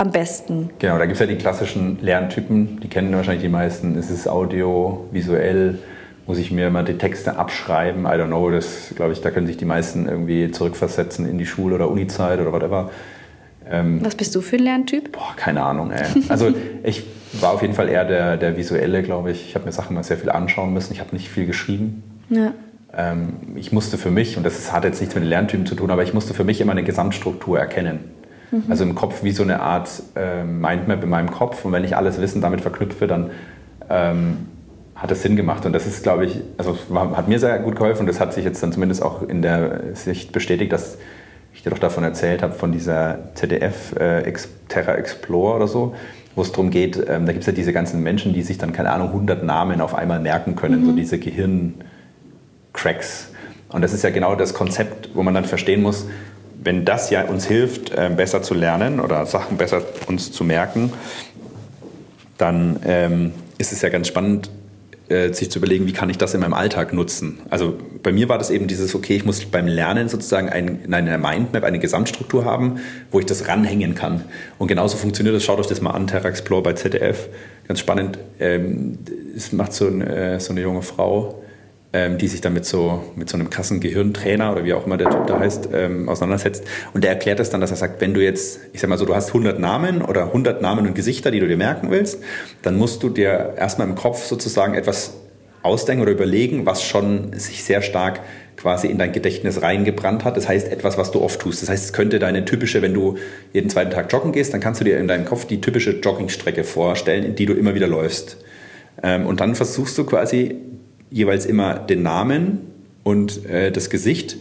am besten? Genau, da gibt es ja die klassischen Lerntypen, die kennen wahrscheinlich die meisten. Es ist Audio, visuell, muss ich mir mal die Texte abschreiben, I don't know, das glaube ich, da können sich die meisten irgendwie zurückversetzen in die Schule- oder Uni-Zeit oder whatever. Ähm, Was bist du für ein Lerntyp? Boah, keine Ahnung, ey. Also [LAUGHS] ich war auf jeden Fall eher der, der visuelle, glaube ich. Ich habe mir Sachen mal sehr viel anschauen müssen. Ich habe nicht viel geschrieben. Ja. Ähm, ich musste für mich, und das hat jetzt nichts mit den Lerntypen zu tun, aber ich musste für mich immer eine Gesamtstruktur erkennen. Mhm. Also im Kopf wie so eine Art äh, Mindmap in meinem Kopf. Und wenn ich alles Wissen damit verknüpfe, dann ähm, hat es Sinn gemacht. Und das ist, glaube ich, also hat mir sehr gut geholfen. Und das hat sich jetzt dann zumindest auch in der Sicht bestätigt, dass ich dir doch davon erzählt habe, von dieser ZDF äh, Terra Explore oder so, wo es darum geht, ähm, da gibt es ja diese ganzen Menschen, die sich dann, keine Ahnung, 100 Namen auf einmal merken können, mhm. so diese Gehirncracks. Und das ist ja genau das Konzept, wo man dann verstehen muss, wenn das ja uns hilft, äh, besser zu lernen oder Sachen besser uns zu merken, dann ähm, ist es ja ganz spannend, äh, sich zu überlegen, wie kann ich das in meinem Alltag nutzen. Also bei mir war das eben dieses, okay, ich muss beim Lernen sozusagen ein, in Mindmap eine Gesamtstruktur haben, wo ich das ranhängen kann. Und genauso funktioniert das, schaut euch das mal an, Terra Explore bei ZDF. Ganz spannend, ähm, macht so, ein, äh, so eine junge Frau, ähm, die sich dann mit so, mit so einem krassen Gehirntrainer oder wie auch immer der Typ da heißt, ähm, auseinandersetzt. Und der erklärt das dann, dass er sagt, wenn du jetzt, ich sag mal so, du hast 100 Namen oder 100 Namen und Gesichter, die du dir merken willst, dann musst du dir erstmal im Kopf sozusagen etwas ausdenken oder überlegen, was schon sich sehr stark quasi in dein Gedächtnis reingebrannt hat. Das heißt, etwas, was du oft tust. Das heißt, es könnte deine typische, wenn du jeden zweiten Tag joggen gehst, dann kannst du dir in deinem Kopf die typische Joggingstrecke vorstellen, in die du immer wieder läufst. Ähm, und dann versuchst du quasi jeweils immer den Namen und äh, das Gesicht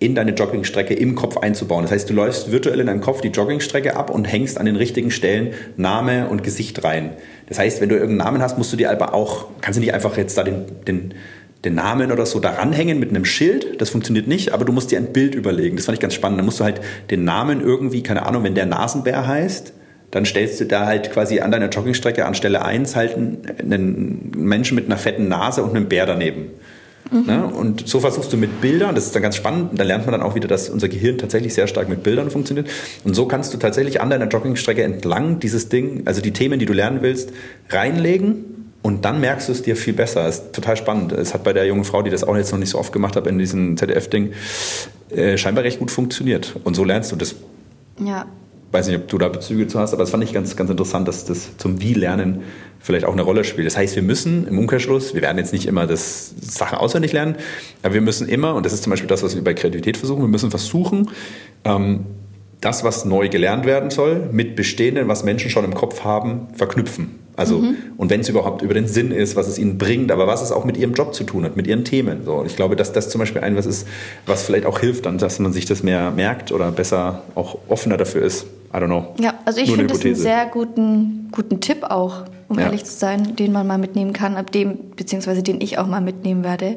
in deine Joggingstrecke im Kopf einzubauen. Das heißt, du läufst virtuell in deinem Kopf die Joggingstrecke ab und hängst an den richtigen Stellen Name und Gesicht rein. Das heißt, wenn du irgendeinen Namen hast, musst du dir aber auch, kannst du nicht einfach jetzt da den, den, den Namen oder so daran hängen mit einem Schild. Das funktioniert nicht, aber du musst dir ein Bild überlegen. Das fand ich ganz spannend. Dann musst du halt den Namen irgendwie, keine Ahnung, wenn der Nasenbär heißt, dann stellst du da halt quasi an deiner Joggingstrecke an Stelle 1 halt einen Menschen mit einer fetten Nase und einem Bär daneben. Mhm. Ne? Und so versuchst du mit Bildern, das ist dann ganz spannend, da lernt man dann auch wieder, dass unser Gehirn tatsächlich sehr stark mit Bildern funktioniert. Und so kannst du tatsächlich an deiner Joggingstrecke entlang dieses Ding, also die Themen, die du lernen willst, reinlegen und dann merkst du es dir viel besser. Das ist total spannend. Es hat bei der jungen Frau, die das auch jetzt noch nicht so oft gemacht hat in diesem ZDF-Ding, äh, scheinbar recht gut funktioniert. Und so lernst du das. Ja. Weiß nicht, ob du da Bezüge zu hast, aber das fand ich ganz, ganz interessant, dass das zum Wie-Lernen vielleicht auch eine Rolle spielt. Das heißt, wir müssen im Umkehrschluss, wir werden jetzt nicht immer das Sachen auswendig lernen, aber wir müssen immer, und das ist zum Beispiel das, was wir bei Kreativität versuchen, wir müssen versuchen, ähm, das, was neu gelernt werden soll, mit Bestehenden, was Menschen schon im Kopf haben, verknüpfen. Also, mhm. und wenn es überhaupt über den Sinn ist, was es ihnen bringt, aber was es auch mit ihrem Job zu tun hat, mit ihren Themen. So, ich glaube, dass das zum Beispiel ein was ist, was vielleicht auch hilft, dann, dass man sich das mehr merkt oder besser auch offener dafür ist. I don't know. Ja, also ich finde das einen sehr guten, guten Tipp auch, um ja. ehrlich zu sein, den man mal mitnehmen kann, ab dem, beziehungsweise den ich auch mal mitnehmen werde.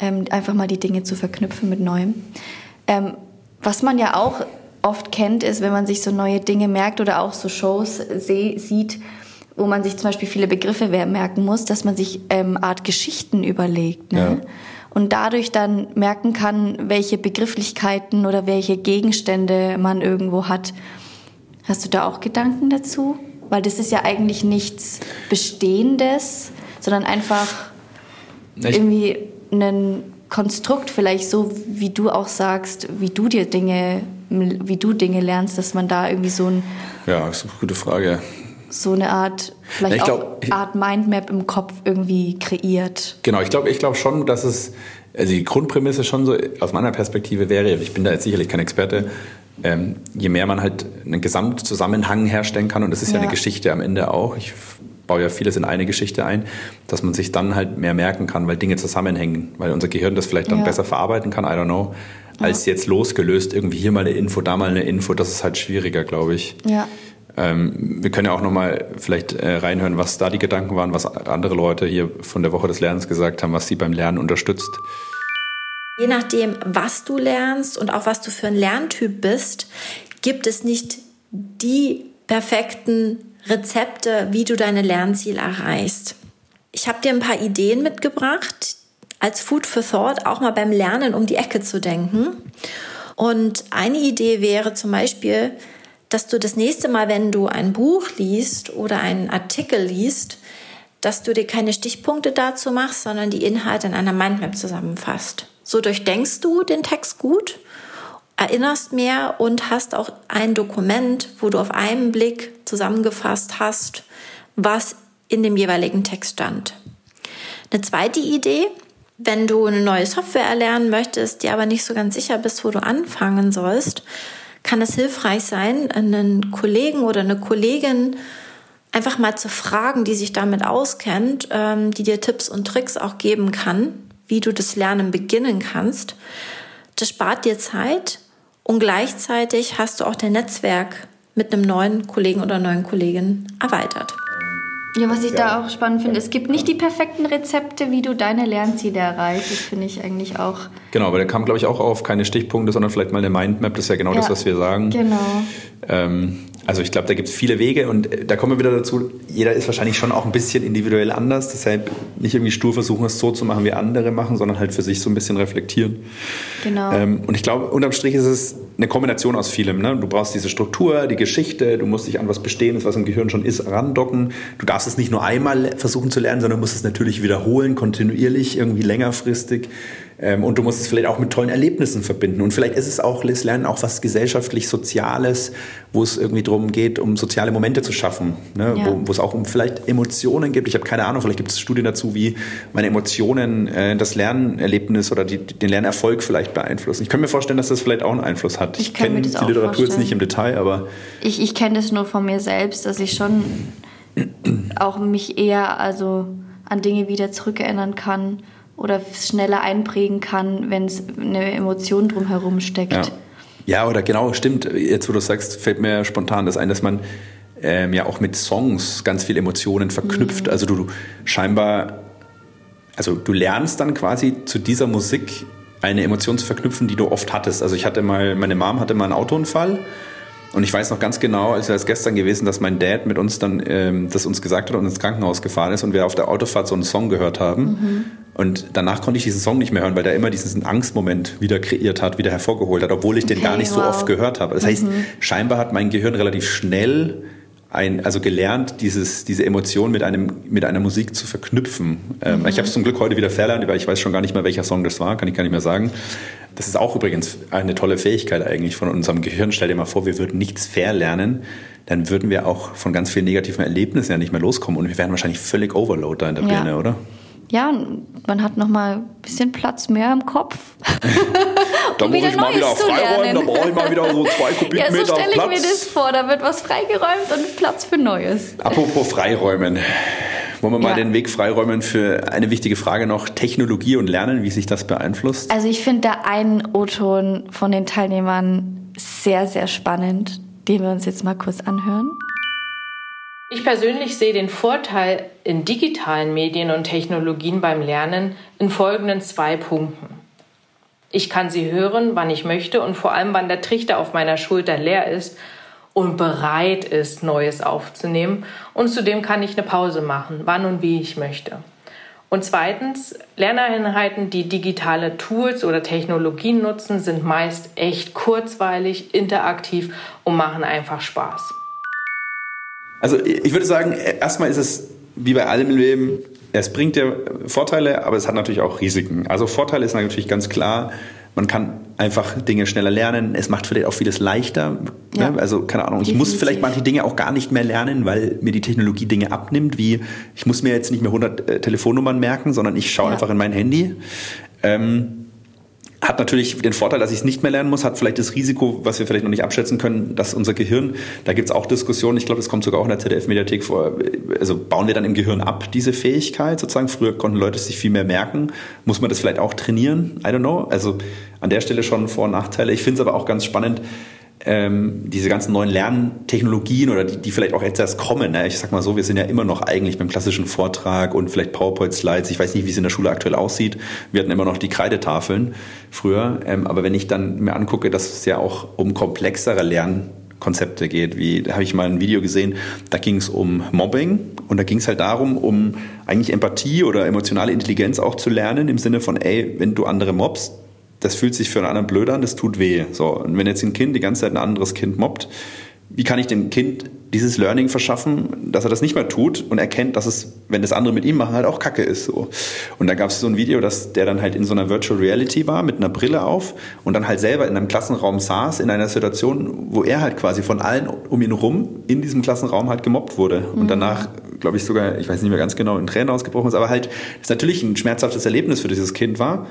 Ähm, einfach mal die Dinge zu verknüpfen mit Neuem. Ähm, was man ja auch oft kennt, ist, wenn man sich so neue Dinge merkt oder auch so Shows sieht, wo man sich zum Beispiel viele Begriffe merken muss, dass man sich ähm, Art Geschichten überlegt. Ne? Ja. Und dadurch dann merken kann, welche Begrifflichkeiten oder welche Gegenstände man irgendwo hat. Hast du da auch Gedanken dazu? Weil das ist ja eigentlich nichts Bestehendes, sondern einfach ich irgendwie ein Konstrukt, vielleicht so, wie du auch sagst, wie du dir Dinge, wie du Dinge lernst, dass man da irgendwie so ein... Ja, ist eine gute Frage. so eine Art, vielleicht ja, glaub, auch Art Mindmap im Kopf irgendwie kreiert. Genau, ich glaube ich glaub schon, dass es, also die Grundprämisse schon so aus meiner Perspektive wäre, ich bin da jetzt sicherlich kein Experte, ähm, je mehr man halt einen Gesamtzusammenhang herstellen kann, und das ist ja, ja. Eine Geschichte am Ende auch, ich baue ja vieles in eine Geschichte ein, dass man sich dann halt mehr merken kann, weil Dinge zusammenhängen, weil unser Gehirn das vielleicht dann ja. besser verarbeiten kann, I don't know, als jetzt losgelöst irgendwie hier mal eine Info, da mal eine Info, das ist halt schwieriger, glaube ich. Ja. Ähm, wir können ja auch nochmal vielleicht äh, reinhören, was da die Gedanken waren, was andere Leute hier von der Woche des Lernens gesagt haben, was sie beim Lernen unterstützt. Je nachdem, was du lernst und auch was du für ein Lerntyp bist, gibt es nicht die perfekten Rezepte, wie du deine Lernziele erreichst. Ich habe dir ein paar Ideen mitgebracht, als Food for Thought auch mal beim Lernen um die Ecke zu denken. Und eine Idee wäre zum Beispiel, dass du das nächste Mal, wenn du ein Buch liest oder einen Artikel liest, dass du dir keine Stichpunkte dazu machst, sondern die Inhalte in einer Mindmap zusammenfasst. So durchdenkst du den Text gut, erinnerst mehr und hast auch ein Dokument, wo du auf einen Blick zusammengefasst hast, was in dem jeweiligen Text stand. Eine zweite Idee, wenn du eine neue Software erlernen möchtest, die aber nicht so ganz sicher bist, wo du anfangen sollst, kann es hilfreich sein, einen Kollegen oder eine Kollegin einfach mal zu fragen, die sich damit auskennt, ähm, die dir Tipps und Tricks auch geben kann, wie du das Lernen beginnen kannst. Das spart dir Zeit und gleichzeitig hast du auch dein Netzwerk mit einem neuen Kollegen oder neuen Kollegin erweitert. Ja, was ich da auch spannend finde, es gibt nicht die perfekten Rezepte, wie du deine Lernziele erreichst. Das finde ich eigentlich auch. Genau, aber da kam, glaube ich, auch auf keine Stichpunkte, sondern vielleicht mal eine Mindmap. Das ist ja genau ja, das, was wir sagen. Genau. Ähm, also ich glaube, da gibt es viele Wege und äh, da kommen wir wieder dazu, jeder ist wahrscheinlich schon auch ein bisschen individuell anders. Deshalb nicht irgendwie stur versuchen, es so zu machen, wie andere machen, sondern halt für sich so ein bisschen reflektieren. Genau. Ähm, und ich glaube, unterm Strich ist es eine Kombination aus vielem. Ne? Du brauchst diese Struktur, die Geschichte, du musst dich an was Bestehendes, was im Gehirn schon ist, randocken. Du darfst es nicht nur einmal versuchen zu lernen, sondern musst es natürlich wiederholen, kontinuierlich, irgendwie längerfristig. Ähm, und du musst es vielleicht auch mit tollen Erlebnissen verbinden. Und vielleicht ist es auch, das Lernen auch was gesellschaftlich Soziales, wo es irgendwie darum geht, um soziale Momente zu schaffen. Ne? Ja. Wo, wo, es auch um vielleicht Emotionen gibt. Ich habe keine Ahnung, vielleicht gibt es Studien dazu, wie meine Emotionen äh, das Lernerlebnis oder die, den Lernerfolg vielleicht beeinflussen. Ich kann mir vorstellen, dass das vielleicht auch einen Einfluss hat. Ich, ich kenne die Literatur vorstellen. jetzt nicht im Detail, aber... Ich, ich kenne das nur von mir selbst, dass ich schon auch mich eher also an Dinge wieder zurückerinnern kann oder schneller einprägen kann, wenn es eine Emotion drumherum steckt. Ja. ja, oder genau, stimmt. Jetzt, wo du sagst, fällt mir spontan das ein, dass man ähm, ja auch mit Songs ganz viel Emotionen verknüpft. Mhm. Also du, du scheinbar, also du lernst dann quasi zu dieser Musik eine Emotion zu verknüpfen, die du oft hattest. Also ich hatte mal, meine Mom hatte mal einen Autounfall und ich weiß noch ganz genau, als wäre es gestern gewesen, dass mein Dad mit uns dann ähm, das uns gesagt hat und ins Krankenhaus gefahren ist und wir auf der Autofahrt so einen Song gehört haben. Mhm. Und danach konnte ich diesen Song nicht mehr hören, weil der immer diesen Angstmoment wieder kreiert hat, wieder hervorgeholt hat, obwohl ich den gar nicht wow. so oft gehört habe. Das heißt, mhm. scheinbar hat mein Gehirn relativ schnell ein, also gelernt, dieses, diese Emotion mit, einem, mit einer Musik zu verknüpfen. Ähm, mhm. Ich habe es zum Glück heute wieder verlernt, weil ich weiß schon gar nicht mehr, welcher Song das war, kann ich gar nicht mehr sagen. Das ist auch übrigens eine tolle Fähigkeit eigentlich von unserem Gehirn. Stell dir mal vor, wir würden nichts verlernen, dann würden wir auch von ganz vielen negativen Erlebnissen ja nicht mehr loskommen und wir wären wahrscheinlich völlig overload da in der ja. Birne, oder? Ja, man hat noch mal ein bisschen Platz mehr im Kopf. [LAUGHS] da um muss ich mal wieder freiräumen, da brauche ich mal wieder so zwei Kubikmeter [LAUGHS] ja, so stelle ich mir das vor, da wird was freigeräumt und Platz für Neues. Apropos freiräumen. Wollen wir mal ja. den Weg freiräumen für eine wichtige Frage noch, Technologie und Lernen, wie sich das beeinflusst? Also ich finde da einen O-Ton von den Teilnehmern sehr, sehr spannend, den wir uns jetzt mal kurz anhören. Ich persönlich sehe den Vorteil in digitalen Medien und Technologien beim Lernen in folgenden zwei Punkten. Ich kann sie hören, wann ich möchte und vor allem, wann der Trichter auf meiner Schulter leer ist und bereit ist, Neues aufzunehmen. Und zudem kann ich eine Pause machen, wann und wie ich möchte. Und zweitens, Lerneinheiten, die digitale Tools oder Technologien nutzen, sind meist echt kurzweilig, interaktiv und machen einfach Spaß. Also ich würde sagen, erstmal ist es wie bei allem im Leben, es bringt ja Vorteile, aber es hat natürlich auch Risiken. Also Vorteile ist natürlich ganz klar, man kann einfach Dinge schneller lernen. Es macht vielleicht auch vieles leichter. Ne? Ja. Ne? Also keine Ahnung, ich Definitiv. muss vielleicht manche Dinge auch gar nicht mehr lernen, weil mir die Technologie Dinge abnimmt. Wie ich muss mir jetzt nicht mehr 100 äh, Telefonnummern merken, sondern ich schaue ja. einfach in mein Handy. Ähm, hat natürlich den Vorteil, dass ich es nicht mehr lernen muss, hat vielleicht das Risiko, was wir vielleicht noch nicht abschätzen können, dass unser Gehirn, da gibt es auch Diskussionen, ich glaube, das kommt sogar auch in der ZDF-Mediathek vor, also bauen wir dann im Gehirn ab, diese Fähigkeit sozusagen. Früher konnten Leute sich viel mehr merken. Muss man das vielleicht auch trainieren? I don't know. Also an der Stelle schon Vor- und Nachteile. Ich finde es aber auch ganz spannend, ähm, diese ganzen neuen Lerntechnologien oder die, die vielleicht auch erst kommen. Ne? Ich sag mal so, wir sind ja immer noch eigentlich beim klassischen Vortrag und vielleicht PowerPoint-Slides. Ich weiß nicht, wie es in der Schule aktuell aussieht. Wir hatten immer noch die Kreidetafeln früher. Ähm, aber wenn ich dann mir angucke, dass es ja auch um komplexere Lernkonzepte geht, wie da habe ich mal ein Video gesehen, da ging es um Mobbing und da ging es halt darum, um eigentlich Empathie oder emotionale Intelligenz auch zu lernen, im Sinne von, ey, wenn du andere mobst, das fühlt sich für einen anderen blöd an, das tut weh. So, und wenn jetzt ein Kind die ganze Zeit ein anderes Kind mobbt, wie kann ich dem Kind dieses Learning verschaffen, dass er das nicht mehr tut und erkennt, dass es, wenn das andere mit ihm machen, halt auch Kacke ist. So. Und da gab es so ein Video, dass der dann halt in so einer Virtual Reality war, mit einer Brille auf und dann halt selber in einem Klassenraum saß, in einer Situation, wo er halt quasi von allen um ihn rum in diesem Klassenraum halt gemobbt wurde. Mhm. Und danach, glaube ich sogar, ich weiß nicht mehr ganz genau, in Tränen ausgebrochen ist, aber halt, das natürlich ein schmerzhaftes Erlebnis für dieses Kind war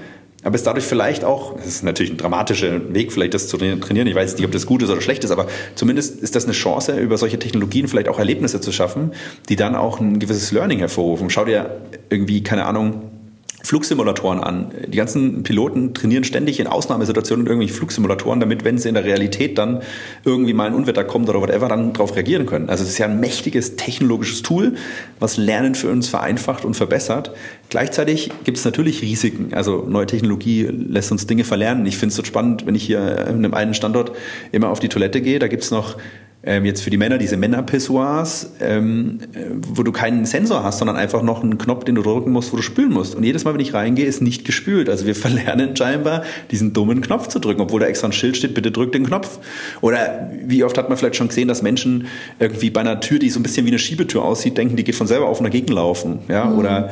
aber es dadurch vielleicht auch, das ist natürlich ein dramatischer Weg, vielleicht das zu trainieren, ich weiß nicht, ob das gut ist oder schlecht ist, aber zumindest ist das eine Chance, über solche Technologien vielleicht auch Erlebnisse zu schaffen, die dann auch ein gewisses Learning hervorrufen. Schau dir irgendwie, keine Ahnung, Flugsimulatoren an. Die ganzen Piloten trainieren ständig in Ausnahmesituationen irgendwie Flugsimulatoren, damit, wenn sie in der Realität dann irgendwie mal ein Unwetter kommt oder whatever, dann darauf reagieren können. Also es ist ja ein mächtiges technologisches Tool, was Lernen für uns vereinfacht und verbessert. Gleichzeitig gibt es natürlich Risiken. Also neue Technologie lässt uns Dinge verlernen. Ich finde es so spannend, wenn ich hier in einem einen Standort immer auf die Toilette gehe, da gibt es noch ähm, jetzt für die Männer diese Männerpissoirs, ähm, wo du keinen Sensor hast, sondern einfach noch einen Knopf, den du drücken musst, wo du spülen musst. Und jedes Mal, wenn ich reingehe, ist nicht gespült. Also wir [LAUGHS] verlernen scheinbar, diesen dummen Knopf zu drücken, obwohl da extra ein Schild steht, bitte drück den Knopf. Oder wie oft hat man vielleicht schon gesehen, dass Menschen irgendwie bei einer Tür, die so ein bisschen wie eine Schiebetür aussieht, denken, die geht von selber auf und dagegen laufen. Ja? Mhm. Oder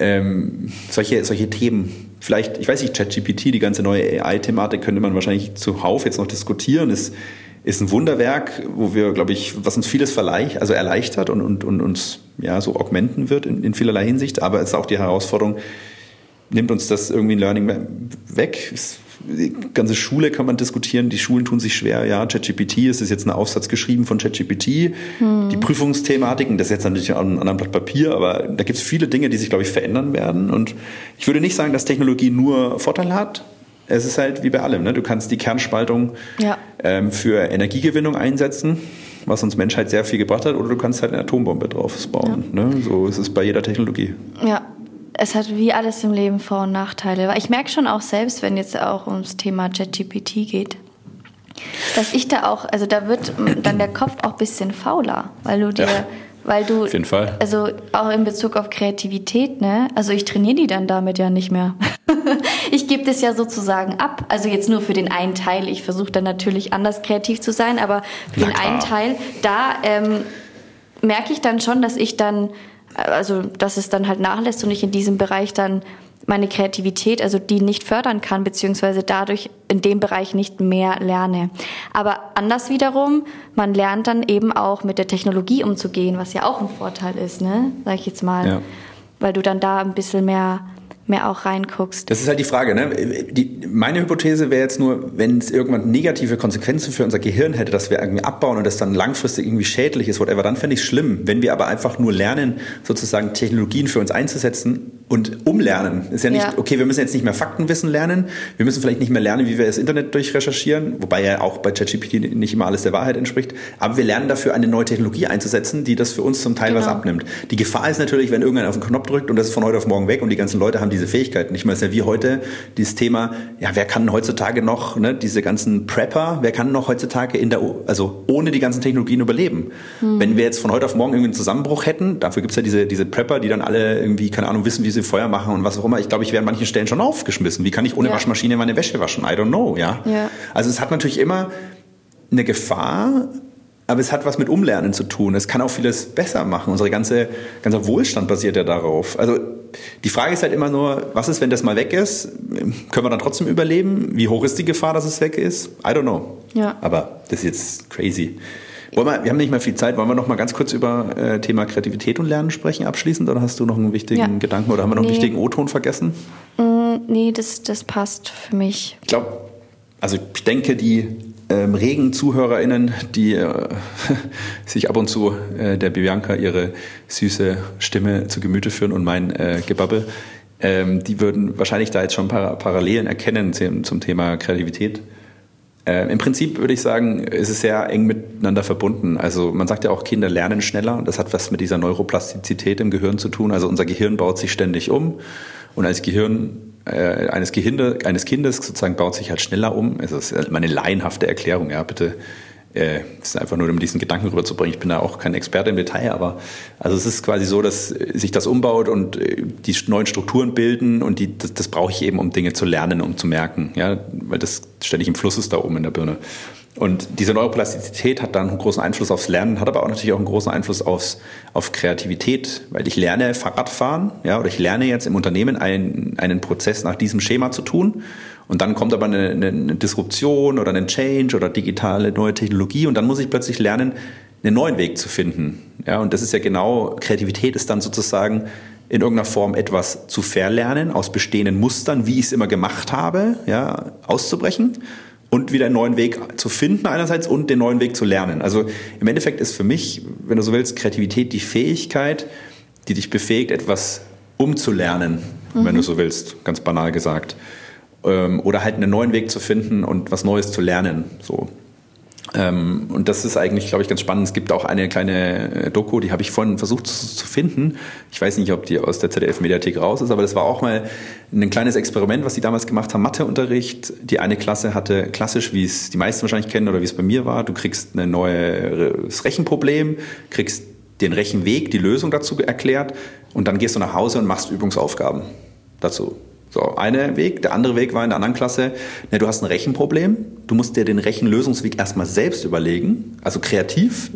ähm, solche, solche Themen. Vielleicht, ich weiß nicht, ChatGPT, die ganze neue AI-Thematik könnte man wahrscheinlich zuhauf jetzt noch diskutieren. Ist ist ein Wunderwerk, wo wir, glaube ich, was uns vieles verleicht, also erleichtert und, und, und uns ja so augmenten wird in, in vielerlei Hinsicht. Aber es ist auch die Herausforderung, nimmt uns das irgendwie ein Learning weg? Die ganze Schule kann man diskutieren, die Schulen tun sich schwer. Ja, ChatGPT, es ist jetzt ein Aufsatz geschrieben von ChatGPT. Hm. Die Prüfungsthematiken, das ist jetzt natürlich an einem anderen Blatt Papier, aber da gibt es viele Dinge, die sich, glaube ich, verändern werden. Und ich würde nicht sagen, dass Technologie nur Vorteile hat, es ist halt wie bei allem. Ne? Du kannst die Kernspaltung ja. ähm, für Energiegewinnung einsetzen, was uns Menschheit sehr viel gebracht hat, oder du kannst halt eine Atombombe drauf bauen. Ja. Ne? So ist es bei jeder Technologie. Ja, es hat wie alles im Leben Vor- und Nachteile. Ich merke schon auch selbst, wenn jetzt auch ums Thema ChatGPT geht, dass ich da auch, also da wird dann der Kopf auch ein bisschen fauler, weil du dir ja Weil du, Auf jeden Fall. also auch in Bezug auf Kreativität, ne? Also ich trainiere die dann damit ja nicht mehr. [LAUGHS] ich gebe das ja sozusagen ab. Also jetzt nur für den einen Teil. Ich versuche dann natürlich anders kreativ zu sein, aber für Na den klar. einen Teil, da ähm, merke ich dann schon, dass ich dann, also dass es dann halt nachlässt und ich in diesem Bereich dann meine Kreativität, also die nicht fördern kann, beziehungsweise dadurch in dem Bereich nicht mehr lerne. Aber anders wiederum, man lernt dann eben auch mit der Technologie umzugehen, was ja auch ein Vorteil ist, ne? Sag ich jetzt mal. Ja. Weil du dann da ein bisschen mehr, mehr auch reinguckst. Das ist halt die Frage. Ne? Die, meine Hypothese wäre jetzt nur, wenn es irgendwann negative Konsequenzen für unser Gehirn hätte, dass wir irgendwie abbauen und das dann langfristig irgendwie schädlich ist, whatever, dann fände ich es schlimm. Wenn wir aber einfach nur lernen, sozusagen Technologien für uns einzusetzen und umlernen. Ist ja nicht, Ja. okay, wir müssen jetzt nicht mehr Faktenwissen lernen, wir müssen vielleicht nicht mehr lernen, wie wir das Internet durchrecherchieren, wobei ja auch bei ChatGPT nicht immer alles der Wahrheit entspricht, aber wir lernen dafür eine neue Technologie einzusetzen, die das für uns zum Teil was Genau. abnimmt. Die Gefahr ist natürlich, wenn irgendeiner auf den Knopf drückt und das ist von heute auf morgen weg und die ganzen Leute haben diese Fähigkeiten nicht mehr. Es ist ja wie heute dieses Thema, ja, wer kann heutzutage noch, ne, diese ganzen Prepper, wer kann noch heutzutage in der, also ohne die ganzen Technologien überleben? Wenn wir jetzt von heute auf morgen irgendwie einen Zusammenbruch hätten, dafür gibt's ja diese, diese Prepper, die dann alle irgendwie, keine Ahnung, wissen, wie sie Feuer machen und was auch immer. Ich glaube, ich wäre an manchen Stellen schon aufgeschmissen. Wie kann ich ohne Ja. Waschmaschine meine Wäsche waschen? I don't know, ja. Ja. Also es hat natürlich immer eine Gefahr, aber es hat was mit Umlernen zu tun. Es kann auch vieles besser machen. Unsere ganze, ganzer Wohlstand basiert ja darauf. Also die Frage ist halt immer nur, was ist, wenn das mal weg ist? Können wir dann trotzdem überleben? Wie hoch ist die Gefahr, dass es weg ist? I don't know. Ja. Aber das ist jetzt crazy. Wollen wir, wir haben nicht mehr viel Zeit. Wollen wir noch mal ganz kurz über äh, Thema Kreativität und Lernen sprechen abschließend? Oder hast du noch einen wichtigen Ja. Gedanken oder haben wir noch einen Nee. wichtigen O-Ton vergessen? Mm, nee, das, das passt für mich. Ich glaube, also ich denke, die ähm, regen ZuhörerInnen, die äh, [LAUGHS] sich ab und zu äh, der Bianca ihre süße Stimme zu Gemüte führen und mein äh, Gebabbel, ähm, die würden wahrscheinlich da jetzt schon Par Parallelen erkennen zum, zum Thema Kreativität. Äh, Im Prinzip würde ich sagen, ist es sehr eng miteinander verbunden. Also man sagt ja auch, Kinder lernen schneller. Das hat was mit dieser Neuroplastizität im Gehirn zu tun. Also unser Gehirn baut sich ständig um. Und als Gehirn äh, eines, Gehinde, eines Kindes sozusagen baut sich halt schneller um. Es ist immer eine laienhafte Erklärung, ja, bitte. Äh, das ist einfach nur, um diesen Gedanken rüberzubringen. Ich bin da auch kein Experte im Detail, aber also es ist quasi so, dass äh, sich das umbaut und äh, die neuen Strukturen bilden und die, das, das brauche ich eben, um Dinge zu lernen, um zu merken, ja, weil das ständig im Fluss ist da oben in der Birne. Und diese Neuroplastizität hat dann einen großen Einfluss aufs Lernen, hat aber auch natürlich auch einen großen Einfluss aufs, auf Kreativität, weil ich lerne Fahrradfahren, ja, oder ich lerne jetzt im Unternehmen einen, einen Prozess nach diesem Schema zu tun. Und dann kommt aber eine, eine, Disruption oder ein Change oder digitale neue Technologie und dann muss ich plötzlich lernen, einen neuen Weg zu finden. Ja, und das ist ja genau, Kreativität ist dann sozusagen in irgendeiner Form etwas zu verlernen, aus bestehenden Mustern, wie ich es immer gemacht habe, ja, auszubrechen und wieder einen neuen Weg zu finden einerseits und den neuen Weg zu lernen. Also im Endeffekt ist für mich, wenn du so willst, Kreativität die Fähigkeit, die dich befähigt, etwas umzulernen, wenn du so willst, ganz banal gesagt. Ähm, Oder halt einen neuen Weg zu finden und was Neues zu lernen. So. Ähm, und das ist eigentlich, glaube ich, ganz spannend. Es gibt auch eine kleine äh, Doku, die habe ich vorhin versucht zu, zu finden. Ich weiß nicht, ob die aus der ZDF-Mediathek raus ist, aber das war auch mal ein kleines Experiment, was die damals gemacht haben. Matheunterricht. Die eine Klasse hatte klassisch, wie es die meisten wahrscheinlich kennen oder wie es bei mir war, du kriegst ein neues Rechenproblem, kriegst den Rechenweg, die Lösung dazu erklärt und dann gehst du nach Hause und machst Übungsaufgaben dazu. So, eine Weg. Der andere Weg war in der anderen Klasse, ne, du hast ein Rechenproblem, du musst dir den Rechenlösungsweg erstmal selbst überlegen, also kreativ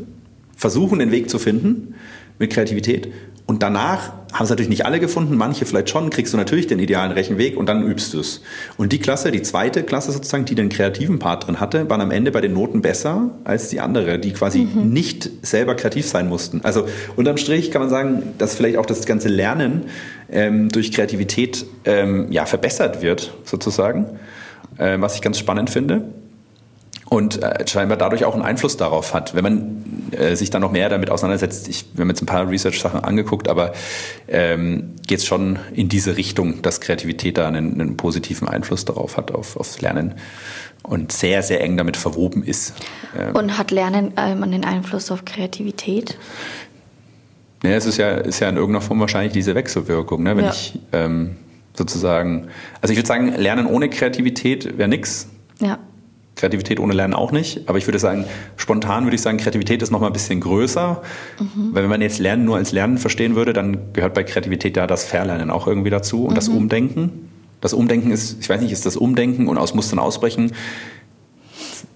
versuchen, den Weg zu finden mit Kreativität. Und danach haben es natürlich nicht alle gefunden, manche vielleicht schon, kriegst du natürlich den idealen Rechenweg und dann übst du es. Und die Klasse, die zweite Klasse sozusagen, die den kreativen Part drin hatte, waren am Ende bei den Noten besser als die andere, die quasi nicht selber kreativ sein mussten. Also unterm Strich kann man sagen, dass vielleicht auch das ganze Lernen ähm, durch Kreativität ähm, ja, verbessert wird, sozusagen, äh, was ich ganz spannend finde und äh, scheinbar dadurch auch einen Einfluss darauf hat. Wenn man äh, sich dann noch mehr damit auseinandersetzt, ich wir haben jetzt ein paar Research-Sachen angeguckt, aber ähm, geht es schon in diese Richtung, dass Kreativität da einen, einen positiven Einfluss darauf hat, auf, aufs Lernen und sehr, sehr eng damit verwoben ist. Ähm, Und hat Lernen ähm, einen Einfluss auf Kreativität? ja, es ist ja, ist ja in irgendeiner Form wahrscheinlich diese Wechselwirkung, ne? wenn Ja. ich ähm, sozusagen, also ich würde sagen, Lernen ohne Kreativität wäre nix. Ja. Kreativität ohne Lernen auch nicht. Aber ich würde sagen, spontan würde ich sagen, Kreativität ist noch mal ein bisschen größer. Mhm. Weil wenn man jetzt Lernen nur als Lernen verstehen würde, dann gehört bei Kreativität ja das Verlernen auch irgendwie dazu und mhm. das Umdenken. Das Umdenken ist, ich weiß nicht, ist das Umdenken und aus Mustern ausbrechen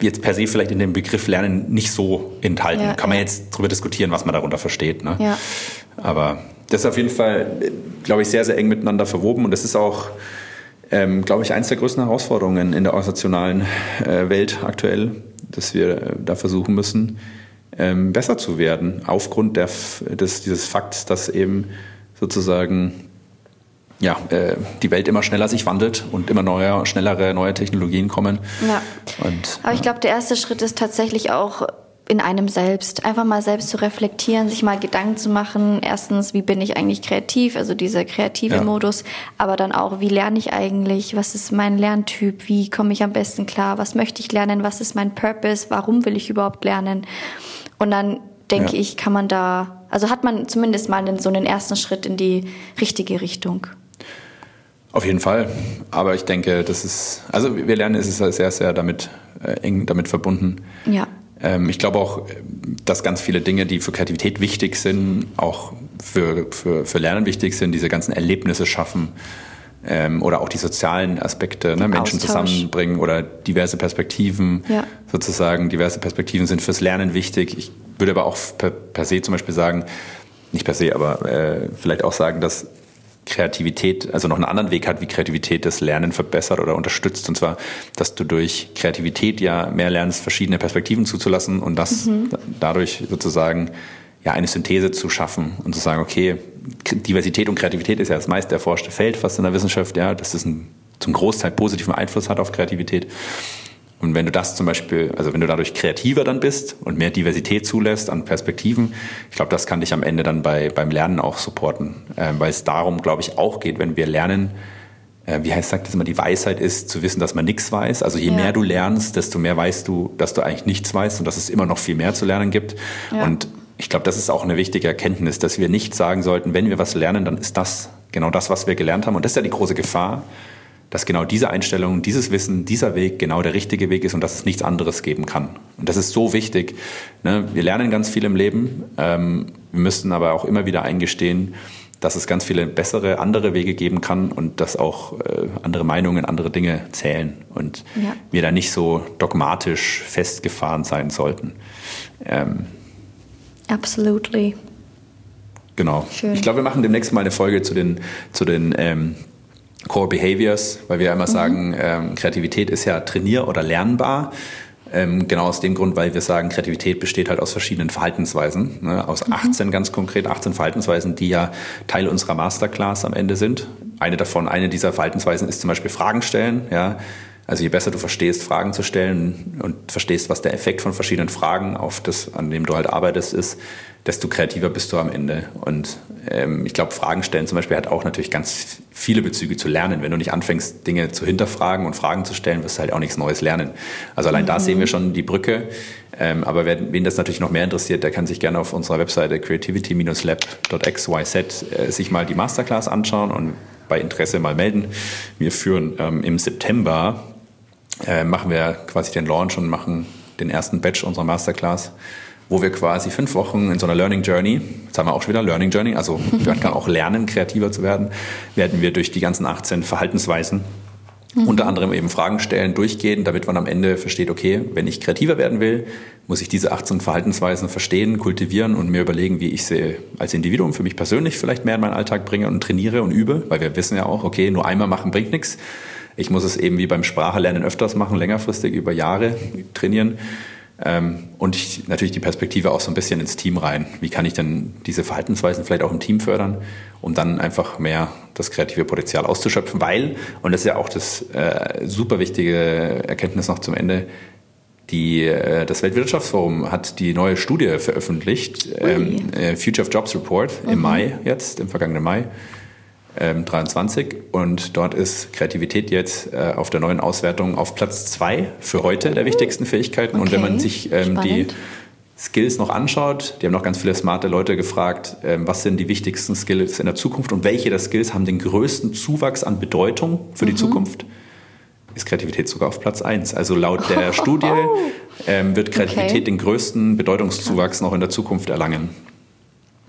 jetzt per se vielleicht in dem Begriff Lernen nicht so enthalten. Ja, Kann man ja. jetzt darüber diskutieren, was man darunter versteht. Ne? Ja. Aber das ist auf jeden Fall, glaube ich, sehr, sehr eng miteinander verwoben und das ist auch, ähm, glaube ich, eines der größten Herausforderungen in der organisationalen äh, Welt aktuell, dass wir äh, da versuchen müssen, ähm, besser zu werden, aufgrund der, des, dieses Fakts, dass eben sozusagen ja, äh, die Welt immer schneller sich wandelt und immer neue, schnellere, neue Technologien kommen. Ja. Und, Aber ich glaube, der erste Schritt ist tatsächlich auch in einem selbst. Einfach mal selbst zu reflektieren, sich mal Gedanken zu machen. Erstens, wie bin ich eigentlich kreativ? Also dieser kreative ja. Modus. Aber dann auch, wie lerne ich eigentlich? Was ist mein Lerntyp? Wie komme ich am besten klar? Was möchte ich lernen? Was ist mein Purpose? Warum will ich überhaupt lernen? Und dann denke ja. ich, kann man da, also hat man zumindest mal so einen ersten Schritt in die richtige Richtung. Auf jeden Fall. Aber ich denke, das ist, also wir lernen, es ist sehr, sehr damit äh, eng damit verbunden. Ja. Ähm, ich glaube auch, dass ganz viele Dinge, die für Kreativität wichtig sind, auch für, für, für Lernen wichtig sind, diese ganzen Erlebnisse schaffen ähm, oder auch die sozialen Aspekte, ne, Menschen Austausch. zusammenbringen oder diverse Perspektiven ja. sozusagen. Diverse Perspektiven sind fürs Lernen wichtig. Ich würde aber auch per, per se zum Beispiel sagen, nicht per se, aber äh, vielleicht auch sagen, dass Kreativität, also noch einen anderen Weg hat, wie Kreativität das Lernen verbessert oder unterstützt. Und zwar, dass du durch Kreativität ja mehr lernst, verschiedene Perspektiven zuzulassen und das mhm. dadurch sozusagen ja eine Synthese zu schaffen und zu sagen, okay, Diversität und Kreativität ist ja das meist erforschte Feld fast in der Wissenschaft, ja, dass das einen, zum Großteil positiven Einfluss hat auf Kreativität. Und wenn du das zum Beispiel, also wenn du dadurch kreativer dann bist und mehr Diversität zulässt an Perspektiven, ich glaube, das kann dich am Ende dann bei, beim Lernen auch supporten, äh, weil es darum, glaube ich, auch geht, wenn wir lernen, äh, wie heißt sagt das immer, die Weisheit ist zu wissen, dass man nichts weiß. Also je ja. mehr du lernst, desto mehr weißt du, dass du eigentlich nichts weißt und dass es immer noch viel mehr zu lernen gibt. Ja. Und ich glaube, das ist auch eine wichtige Erkenntnis, dass wir nicht sagen sollten, wenn wir was lernen, dann ist das genau das, was wir gelernt haben. Und das ist ja die große Gefahr, dass genau diese Einstellung, dieses Wissen, dieser Weg genau der richtige Weg ist und dass es nichts anderes geben kann. Und das ist so wichtig. Ne? Wir lernen ganz viel im Leben. Ähm, wir müssen aber auch immer wieder eingestehen, dass es ganz viele bessere, andere Wege geben kann und dass auch äh, andere Meinungen, andere Dinge zählen und ja. wir da nicht so dogmatisch festgefahren sein sollten. Ähm, Absolutely. Genau. Schön. Ich glaube, wir machen demnächst mal eine Folge zu den, zu den ähm, Core Behaviors, weil wir ja immer mhm. sagen, ähm, Kreativität ist ja trainier- oder lernbar. Ähm, genau aus dem Grund, weil wir sagen, Kreativität besteht halt aus verschiedenen Verhaltensweisen, ne? aus mhm. 18 ganz konkret, 18 Verhaltensweisen, die ja Teil unserer Masterclass am Ende sind. Eine davon, eine dieser Verhaltensweisen ist zum Beispiel Fragen stellen, ja. Also je besser du verstehst, Fragen zu stellen und verstehst, was der Effekt von verschiedenen Fragen auf das, an dem du halt arbeitest, ist, desto kreativer bist du am Ende. Und ähm, ich glaube, Fragen stellen zum Beispiel hat auch natürlich ganz viele Bezüge zu lernen. Wenn du nicht anfängst, Dinge zu hinterfragen und Fragen zu stellen, wirst du halt auch nichts Neues lernen. Also allein mhm. da sehen wir schon die Brücke. Ähm, aber wer, wen das natürlich noch mehr interessiert, der kann sich gerne auf unserer Webseite creativity-lab.xyz äh, sich mal die Masterclass anschauen und bei Interesse mal melden. Wir führen ähm, im September, äh, machen wir quasi den Launch und machen den ersten Batch unserer Masterclass wo wir quasi fünf Wochen in so einer Learning Journey, jetzt haben wir auch schon wieder Learning Journey, also [LAUGHS] man kann auch lernen, kreativer zu werden, werden wir durch die ganzen 18 Verhaltensweisen mhm. unter anderem eben Fragen stellen, durchgehen, damit man am Ende versteht, okay, wenn ich kreativer werden will, muss ich diese 18 Verhaltensweisen verstehen, kultivieren und mir überlegen, wie ich sie als Individuum für mich persönlich vielleicht mehr in meinen Alltag bringe und trainiere und übe, weil wir wissen ja auch, okay, nur einmal machen bringt nichts. Ich muss es eben wie beim Sprachelernen öfters machen, längerfristig über Jahre trainieren. Ähm, und ich, natürlich die Perspektive auch so ein bisschen ins Team rein. Wie kann ich denn diese Verhaltensweisen vielleicht auch im Team fördern, um dann einfach mehr das kreative Potenzial auszuschöpfen? Weil, und das ist ja auch das äh, super wichtige Erkenntnis noch zum Ende, die, äh, das Weltwirtschaftsforum hat die neue Studie veröffentlicht, ähm, äh, Future of Jobs Report mhm. im Mai jetzt, im vergangenen Mai 23 und dort ist Kreativität jetzt äh, auf der neuen Auswertung auf Platz zwei für heute der wichtigsten Fähigkeiten. Okay. Und wenn man sich ähm, die Skills noch anschaut, die haben noch ganz viele smarte Leute gefragt, ähm, was sind die wichtigsten Skills in der Zukunft und welche der Skills haben den größten Zuwachs an Bedeutung für mhm. die Zukunft. ist Kreativität sogar auf Platz 1. Also laut der [LAUGHS] Studie ähm, wird Kreativität okay. den größten Bedeutungszuwachs noch in der Zukunft erlangen.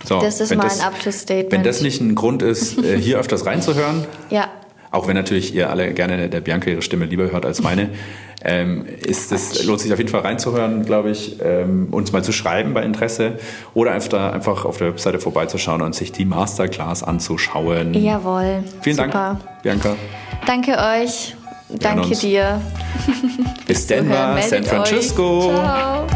So, das ist mal ein Abschlussstatement. Wenn das nicht ein Grund ist, äh, hier öfters reinzuhören, [LAUGHS] ja. auch wenn natürlich ihr alle gerne der Bianca ihre Stimme lieber hört als meine, [LAUGHS] ähm, ist es lohnt sich auf jeden Fall reinzuhören, glaube ich, ähm, uns mal zu schreiben bei Interesse oder einfach, da, einfach auf der Webseite vorbeizuschauen und sich die Masterclass anzuschauen. Jawohl. Vielen Super. Dank, Bianca. Danke euch. Danke dir. Bis [LAUGHS] Denver, San Francisco. Ciao.